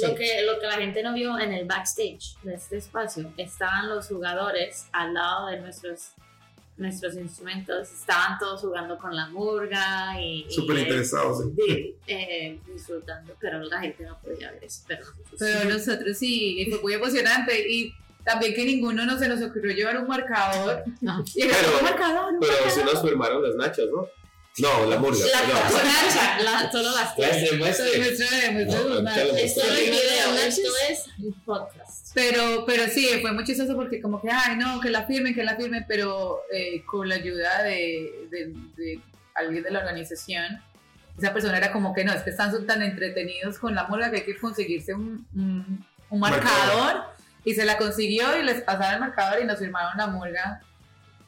Lo, que, lo que la gente no vio en el backstage de este espacio, estaban los jugadores al lado de nuestros, nuestros instrumentos, estaban todos jugando con la murga y, Súper eh, interesados. en- di- eh, disfrutando, pero la gente no podía ver eso. Pero, Pero nosotros sí, fue muy emocionante. Y también que ninguno no se nos ocurrió llevar un marcador. No. Y era Pero- un marcador, un Pero marcador. sí nos firmaron las nachas, ¿no? No, la murga. la, no. la- la- solo las tres. Esto es podcast. Pero, pero sí, fue muy chistoso porque como que, ay, no, que la firmen, que la firmen, pero eh, con la ayuda de, de- de alguien de la organización, esa persona era como que no, es que están tan entretenidos con la murga que hay que conseguirse un, un- un marcador y se la consiguió y les pasaron el marcador y nos firmaron la murga.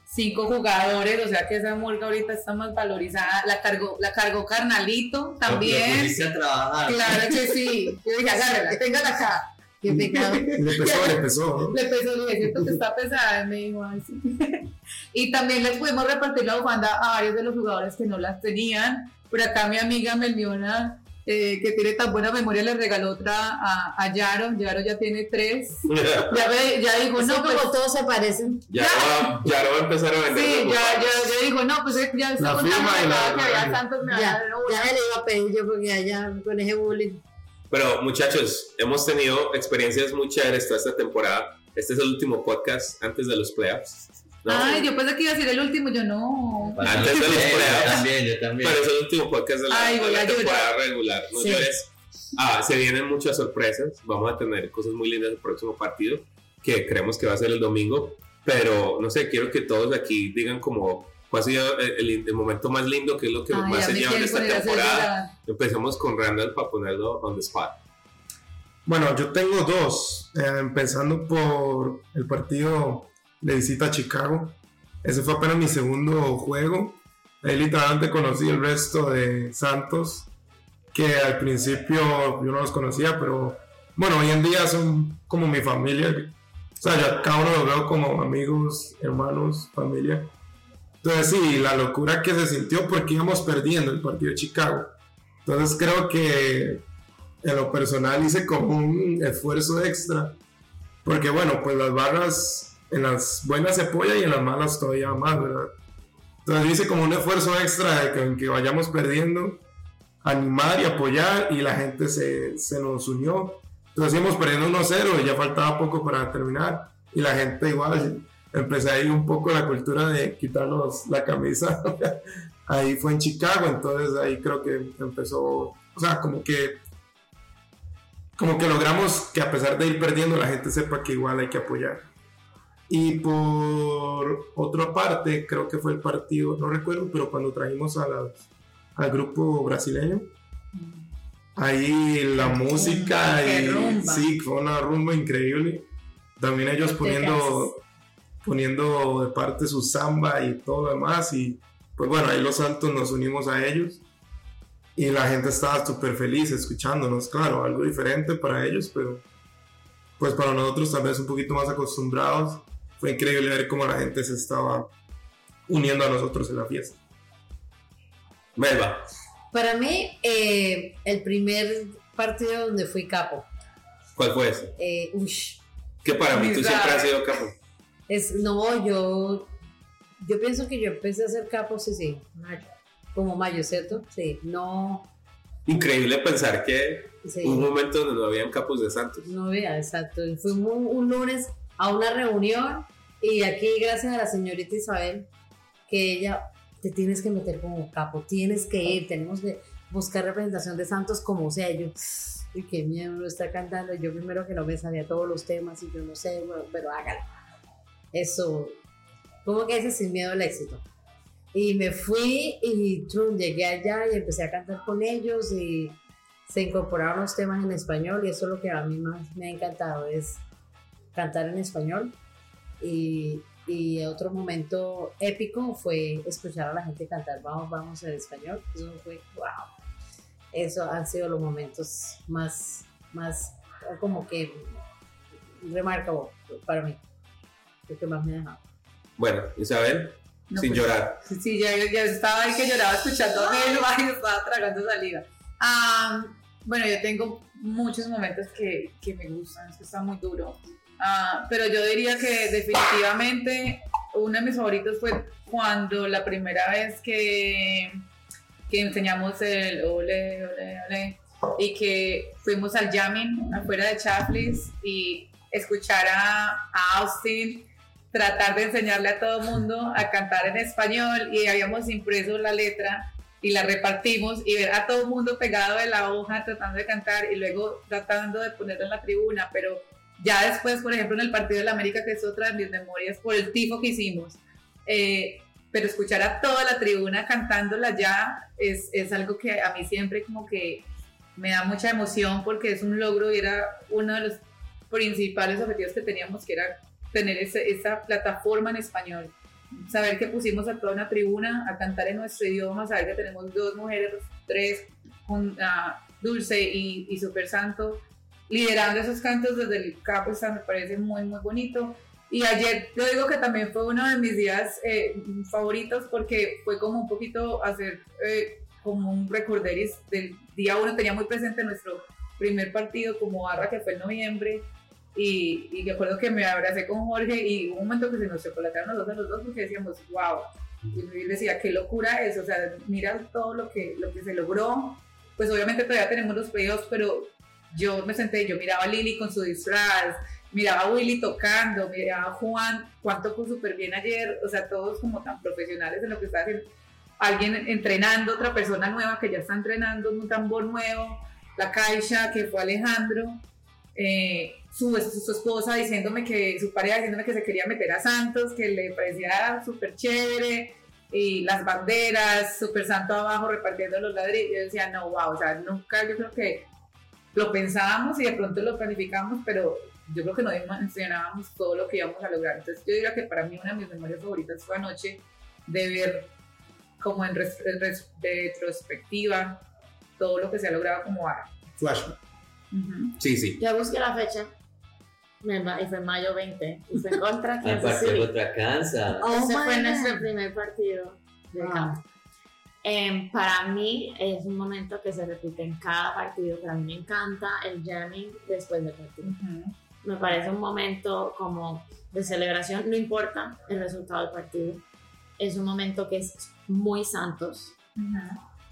Cinco jugadores, o sea que esa murga ahorita está más valorizada. La cargó, la cargó Carnalito también. a trabajar. Claro que sí. Yo dije, agárrela, téngala acá. Le pesó, le pesó. Le pesó, le dije, siento que está pesada. Me dijo, ay, sí. y también les pudimos repartir la bufanda a varios de los jugadores que no las tenían. Por acá mi amiga Melviona, eh, que tiene tan buena memoria, le regaló otra a, a Yaro. Yaro ya tiene tres. <laughs> Ya, ve- ya dijo, no, pues, como todos se parecen. Ya, ya lo va a empezar a vender. Sí, ya, ya, ya dijo, no, pues eh, ya está contando que había Santos me Ya, ya le iba a pedir yo porque allá con ese bullying. Pero muchachos, hemos tenido experiencias muy chéveres toda esta temporada. Este es el último podcast antes de los playoffs. ¿No? Ay, yo pensé que iba a ser el último, yo no. Antes de los playoffs. Yo también, yo también. Pero es el último podcast de la, Ay, de la temporada regular. No Sí. Ah, se vienen muchas sorpresas. Vamos a tener cosas muy lindas el próximo partido, que creemos que va a ser el domingo. pero no sé, quiero que todos aquí digan como cuál ha sido el, el- el momento más lindo, que es lo que Ay, más se lleva esta temporada. Empecemos con Randall para ponerlo on the spot. Bueno, yo tengo dos, eh, empezando por el partido de visita a Chicago. Ese fue apenas mi segundo juego. Ahí literalmente conocí el resto de Santos, que al principio yo no los conocía, pero bueno, hoy en día son como mi familia. O sea, ya cada uno los veo como amigos, hermanos, familia. Entonces sí, la locura que se sintió porque íbamos perdiendo el partido de Chicago. Entonces creo que en lo personal hice como un esfuerzo extra. Porque bueno, pues las barras en las buenas se apoya y en las malas todavía más, ¿verdad? Entonces hice como un esfuerzo extra de que aunque vayamos perdiendo, animar y apoyar y la gente se, se nos unió. Entonces íbamos perdiendo 1-0 y ya faltaba poco para terminar. Y la gente igual, empecé ahí un poco la cultura de quitarnos la camisa. <laughs> ahí fue en Chicago, entonces ahí creo que empezó, o sea, como que como que logramos que a pesar de ir perdiendo la gente sepa que igual hay que apoyar. Y por otra parte, creo que fue el partido, no recuerdo, pero cuando trajimos a las- al grupo brasileño, ahí la música y sí, fue una rumba increíble. También ellos poniendo, poniendo de parte su samba y todo lo demás. Y pues bueno, ahí los santos nos unimos a ellos. Y la gente estaba súper feliz escuchándonos, claro, algo diferente para ellos, pero pues para nosotros tal vez un poquito más acostumbrados, fue increíble ver cómo la gente se estaba uniendo a nosotros en la fiesta. Melba, Para mí, eh, el primer partido donde fui capo, ¿cuál fue ese? eh, ush, Que para mí tú siempre has sido capo. es, no, yo, yo pienso que yo empecé a ser capo, sí, sí, mayo, como mayo, ¿cierto? Sí, no, Increíble pensar que sí. hubo un momento donde no habían capos de Santos. No vea, exacto. Un, un lunes a una reunión y aquí gracias a la señorita Isabel, que ella te tienes que meter como capo, tienes que ir, tenemos que buscar representación de Santos como sea. Yo, y qué miedo lo está cantando. Yo primero que no me sabía todos los temas y yo no sé, bueno, pero hágalo. Eso, como que ese sin miedo al éxito. Y me fui y trum, llegué allá y empecé a cantar con ellos y se incorporaron los temas en español y eso es lo que a mí más me ha encantado, es cantar en español. Y, y otro momento épico fue escuchar a la gente cantar Vamos, vamos en español. Eso fue, wow. Eso han sido los momentos más, más como que remarcable para mí. Lo que más me ha dejado. Bueno, Isabel, No, sin pues, llorar. Sí, ya, ya estaba ahí que lloraba escuchando a y estaba tragando saliva. Ah, bueno, yo tengo muchos momentos que, que me gustan, es que está muy duro. Ah, pero yo diría que definitivamente uno de mis favoritos fue cuando la primera vez que, que enseñamos el ole, ole, ole y que fuimos al jamming afuera de Chaplis y escuchar a, a Austin tratar de enseñarle a todo mundo a cantar en español y habíamos impreso la letra y la repartimos y ver a todo el mundo pegado de la hoja tratando de cantar y luego tratando de ponerla en la tribuna, pero ya después, por ejemplo, en el partido de la América, que es otra de mis memorias por el tifo que hicimos, eh, pero escuchar a toda la tribuna cantándola ya es, es algo que a mí siempre como que me da mucha emoción porque es un logro y era uno de los principales objetivos que teníamos, que era tener ese- esa plataforma en español. Saber que pusimos a toda una tribuna a cantar en nuestro idioma, saber que tenemos dos mujeres, tres, con, ah, Dulce y, y Super Santo, liderando esos cantos desde el está, me parece muy, muy bonito. Y ayer, yo digo que también fue uno de mis días eh, favoritos porque fue como un poquito hacer eh, como un recorderis del día uno, tenía muy presente nuestro primer partido como barra que fue en noviembre. Y, y me acuerdo que me abracé con Jorge y hubo un momento que se nos chocolataron los dos a los dos porque decíamos, wow, y yo decía, qué locura es, o sea, mira todo lo que, lo que se logró, pues obviamente todavía tenemos los pedidos, pero yo me senté, yo miraba a Lili con su disfraz, miraba a Willy tocando, miraba a Juan, Juan tocó súper bien ayer, o sea, todos como tan profesionales en lo que está haciendo, alguien entrenando, otra persona nueva que ya está entrenando, un tambor nuevo, la caixa que fue Alejandro, eh, su, su esposa diciéndome que, su pareja diciéndome que se quería meter a Santos, que le parecía súper chévere, y las banderas, súper santo abajo repartiendo los ladrillos. Yo decía, no, wow, o sea, nunca yo creo que lo pensábamos y de pronto lo planificamos, pero yo creo que no dimensionábamos todo lo que íbamos a lograr. Entonces yo diría que para mí una de mis memorias favoritas fue anoche de ver como en, res- en res- retrospectiva todo lo que se ha logrado como ahora. Flashback. Sí, sí. Ya busqué la fecha. Y fue mayo 20. Y fue contra Kansas City. contra Kansas. Ese Oh fue my nuestro primer partido de Wow. campo. Em, para mí es un momento que se repite en cada partido, pero a mí me encanta el jamming después del partido. Me parece un momento como de celebración, no importa el resultado del partido. Es un momento que es muy santos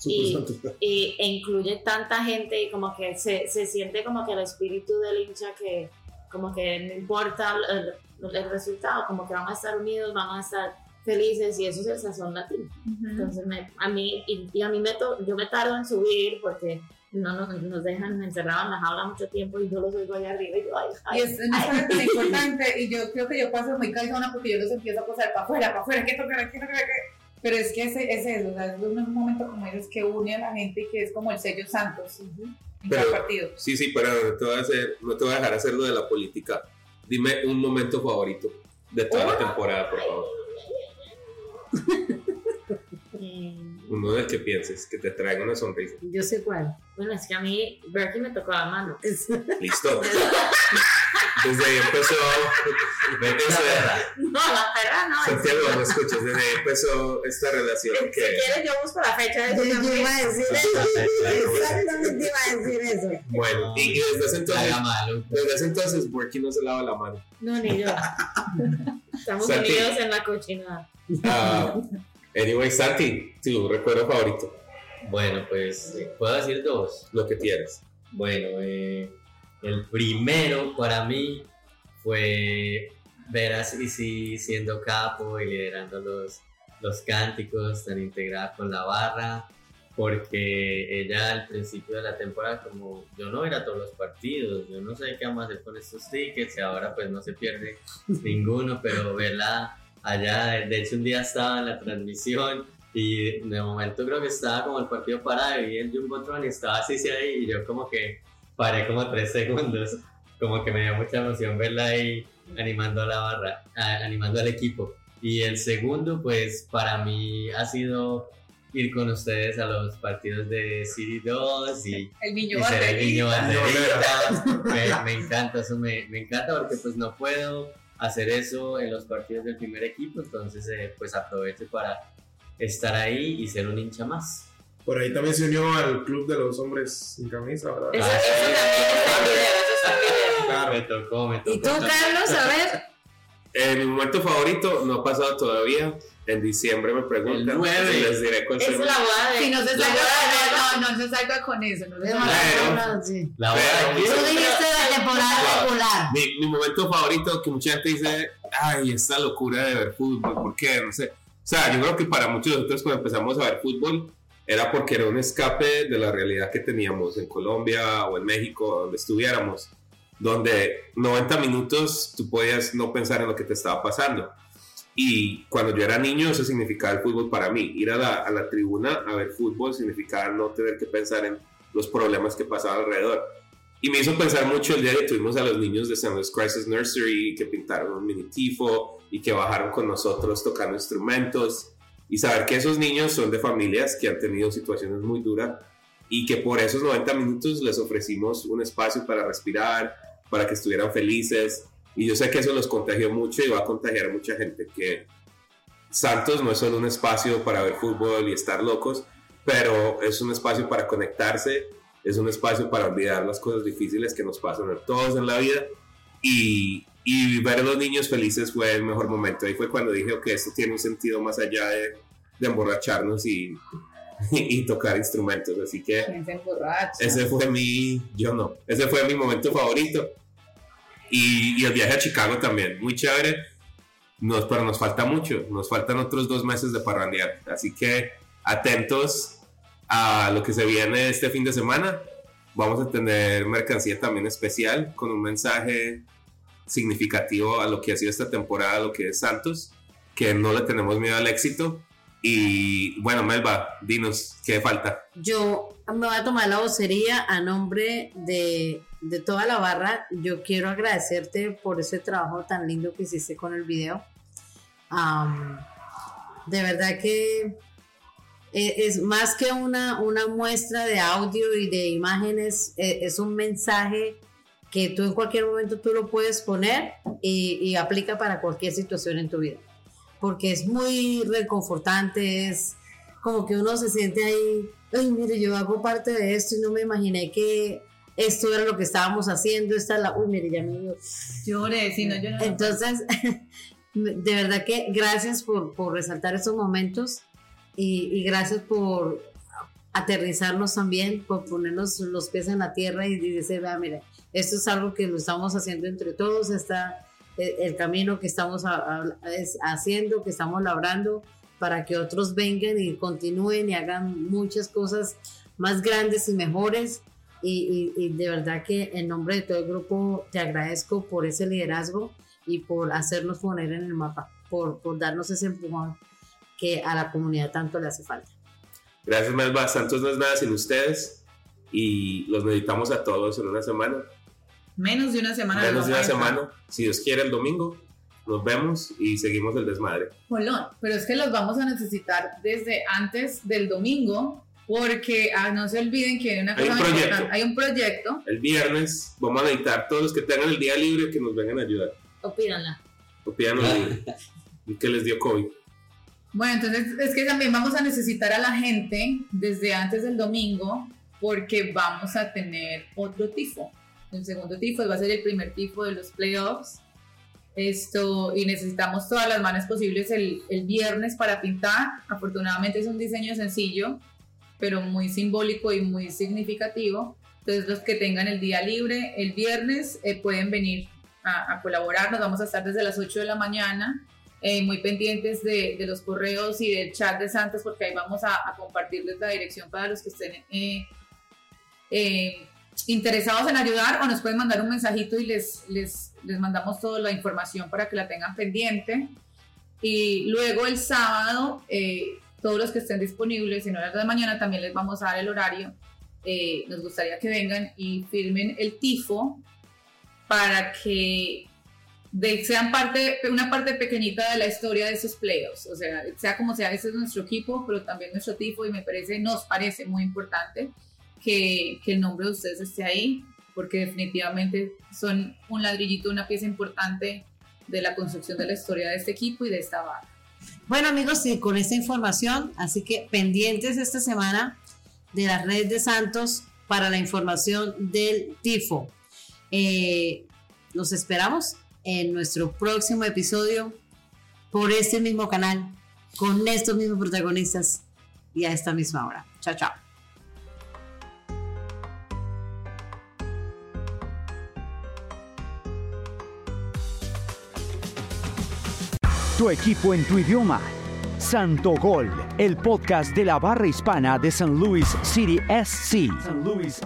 Y- Super <laughs> y, e incluye tanta gente y como que se, se siente como que el espíritu del hincha que como que no importa el, el resultado, como que vamos a estar unidos, vamos a estar felices y eso es el sazón latino. Entonces me- a mí, y, y a mí me to- yo me tardo en subir porque no nos, nos dejan encerrados en la jaula mucho tiempo y yo los oigo allá arriba y yo, ay, ay, Y es una ay. parte <laughs> tan importante y yo creo que yo paso muy calzona porque yo los empiezo a pasar para afuera, para afuera, que tocar, que tocar, que... Pero es que ese, ese es, o sea, es un momento como dices que une a la gente y que es como el sello Santos en Pero- cada partido. Sí, sí, pero no te voy a, hacer, no te voy a dejar hacer lo de la política. Dime un momento favorito de toda la temporada, por favor. <laughs> Uno del que pienses, que te traiga una sonrisa. Yo sé cuál. Bueno, es que a mí Berkeley me tocó la mano. Listo. <laughs> Desde ahí empezó. Vete a la Desde- verdad. No, la perra no. Santiago, no escuchas, desde ahí empezó esta relación Si que. quieres, yo busco la fecha de Yo, eso yo también. iba a decir eso. Exactamente iba a decir eso. Bueno, y, desde ese entonces, desde ese entonces, no se lava la mano. No, ni yo. Estamos Santi. unidos en la cochinada. Ah, anyway, Santi, tu recuerdo favorito, Bueno, pues, eh, ¿puedo decir dos? lo que tienes. Bueno, eh, el primero para mí fue ver a Sisi siendo capo y liderando los, los cánticos, tan integrada con la barra, porque ella al principio de la temporada, como yo no era todos los partidos, yo no sé qué vamos a hacer con estos tickets y ahora pues no se pierde <laughs> ninguno, pero verla allá, de hecho un día estaba en la transmisión y de momento creo que estaba como el partido parado y el Jumbotron y estaba así sí, ahí y yo como que paré como tres segundos, como que me dio mucha emoción verla ahí animando a la barra, a- animando al equipo. Y el segundo, pues para mí ha sido ir con ustedes a los partidos de City 2 y, El niño y ser el niño banderita. me encanta, eso me, me encanta porque pues no puedo hacer eso en los partidos del primer equipo, entonces eh, pues aprovecho para estar ahí y ser un hincha más. Por ahí también se unió al club de los hombres sin camisa, ¿verdad? Eso, Ah, eso también está en video, eso está en video. Claro. Me tocó, me tocó. ¿Y tú, Carlos? A ver. Eh, mi momento favorito no ha pasado todavía. En diciembre me preguntan. El nueve. y Les diré cuál Es la boda de. Si no se salga, no, no, no se salga con eso. No se salga. claro, sí. La boda de- Tú dijiste la temporada regular. Mi, mi momento favorito que mucha gente dice, ay, esta locura de ver fútbol, ¿por qué? No sé. O sea, yo creo que para muchos de nosotros cuando empezamos a ver fútbol era porque era un escape de la realidad que teníamos en Colombia o en México, donde estuviéramos, donde 90 minutos tú podías no pensar en lo que te estaba pasando. Y cuando yo era niño eso significaba el fútbol para mí. Ir a la, a la tribuna a ver fútbol significaba no tener que pensar en los problemas que pasaban alrededor. Y me hizo pensar mucho el día que tuvimos a los niños de St. Louis Crisis Nursery que pintaron un mini tifo y que bajaron con nosotros tocando instrumentos y saber que esos niños son de familias que han tenido situaciones muy duras y que por esos 90 minutos les ofrecimos un espacio para respirar, para que estuvieran felices. Y yo sé que eso los contagió mucho y va a contagiar a mucha gente que Santos no es solo un espacio para ver fútbol y estar locos, pero es un espacio para conectarse es un espacio para olvidar las cosas difíciles que nos pasan a todos en la vida. Y, y ver a los niños felices fue el mejor momento. Ahí fue cuando dije que esto tiene un sentido más allá de, de emborracharnos y, <laughs> y, tocar instrumentos. Así que ese fue mi, yo no, ese fue mi momento favorito. Y, y el viaje a Chicago también, muy chévere. Nos, pero nos falta mucho, nos faltan otros dos meses de parrandear. Así que atentos a lo que se viene este fin de semana Vamos a tener mercancía también especial con un mensaje significativo a lo que ha sido esta temporada, lo que es Santos, que no le tenemos miedo al éxito. Y bueno, Melba, dinos, ¿qué falta? Yo me voy a tomar la vocería a nombre de, de toda la barra. Yo quiero agradecerte por ese trabajo tan lindo que hiciste con el video. De verdad que e- es más que una, una muestra de audio y de imágenes, e- es un mensaje que tú en cualquier momento tú lo puedes poner y, y aplica para cualquier situación en tu vida. Porque es muy reconfortante, es como que uno se siente ahí, ay, mire, yo hago parte de esto y no me imaginé que esto era lo que estábamos haciendo, esta es la, uy, mire, ya me dio, Llore, si no llora. entonces, <laughs> de verdad que gracias por, por resaltar estos momentos y, y gracias por aterrizarnos también, por ponernos los pies en la tierra y, y decir, vea, mire, esto es algo que lo estamos haciendo entre todos, está el, el camino que estamos haciendo, que estamos labrando para que otros vengan y continúen y hagan muchas cosas más grandes y mejores. Y, y- y de verdad que en nombre de todo el grupo te agradezco por ese liderazgo y por hacernos poner en el mapa, por, por darnos ese empujón que a la comunidad tanto le hace falta. Gracias, Melba. Santos no es nada sin ustedes y los necesitamos a todos en una semana. Menos de una semana. Menos de una semana. Si Dios quiere, el domingo nos vemos y seguimos el desmadre. Colón, pero es que los vamos a necesitar desde antes del domingo, porque ah, no se olviden que hay una Hay cosa un muy proyecto. importante. Hay un proyecto. El viernes vamos a necesitar todos los que tengan el día libre que nos vengan a ayudar. Opínala. O pidan y que les dio COVID. Bueno, entonces es que también vamos a necesitar a la gente desde antes del domingo, porque vamos a tener otro tifo. El segundo tifo va a ser el primer tifo de los playoffs. Esto, y necesitamos todas las manos posibles el, el viernes para pintar. Afortunadamente es un diseño sencillo, pero muy simbólico y muy significativo. Entonces los que tengan el día libre el viernes eh, pueden venir a, a colaborar. Nos vamos a estar desde las 8 de la mañana, eh, muy pendientes de, de los correos y del chat de Santos, porque ahí vamos a, a compartirles la dirección para los que estén eh, eh, interesados en ayudar o nos pueden mandar un mensajito y les, les, les mandamos toda la información para que la tengan pendiente. Y luego el sábado, eh, todos los que estén disponibles en horas de mañana también les vamos a dar el horario. Eh, nos gustaría que vengan y firmen el tifo para que de- sean parte, una parte pequeñita de la historia de esos playoffs. O sea, sea como sea, ese es nuestro equipo, pero también nuestro tifo y me parece, nos parece muy importante que, que el nombre de ustedes esté ahí, porque definitivamente son un ladrillito, una pieza importante de la construcción de la historia de este equipo y de esta barra. Bueno amigos, y con esta información, así que pendientes esta semana de las redes de Santos para la información del tifo. Eh, los esperamos en nuestro próximo episodio por este mismo canal, con estos mismos protagonistas y a esta misma hora. Chao, chao. Tu equipo en tu idioma. Santo Gol, el podcast de la barra hispana de San Luis City SC. San Luis.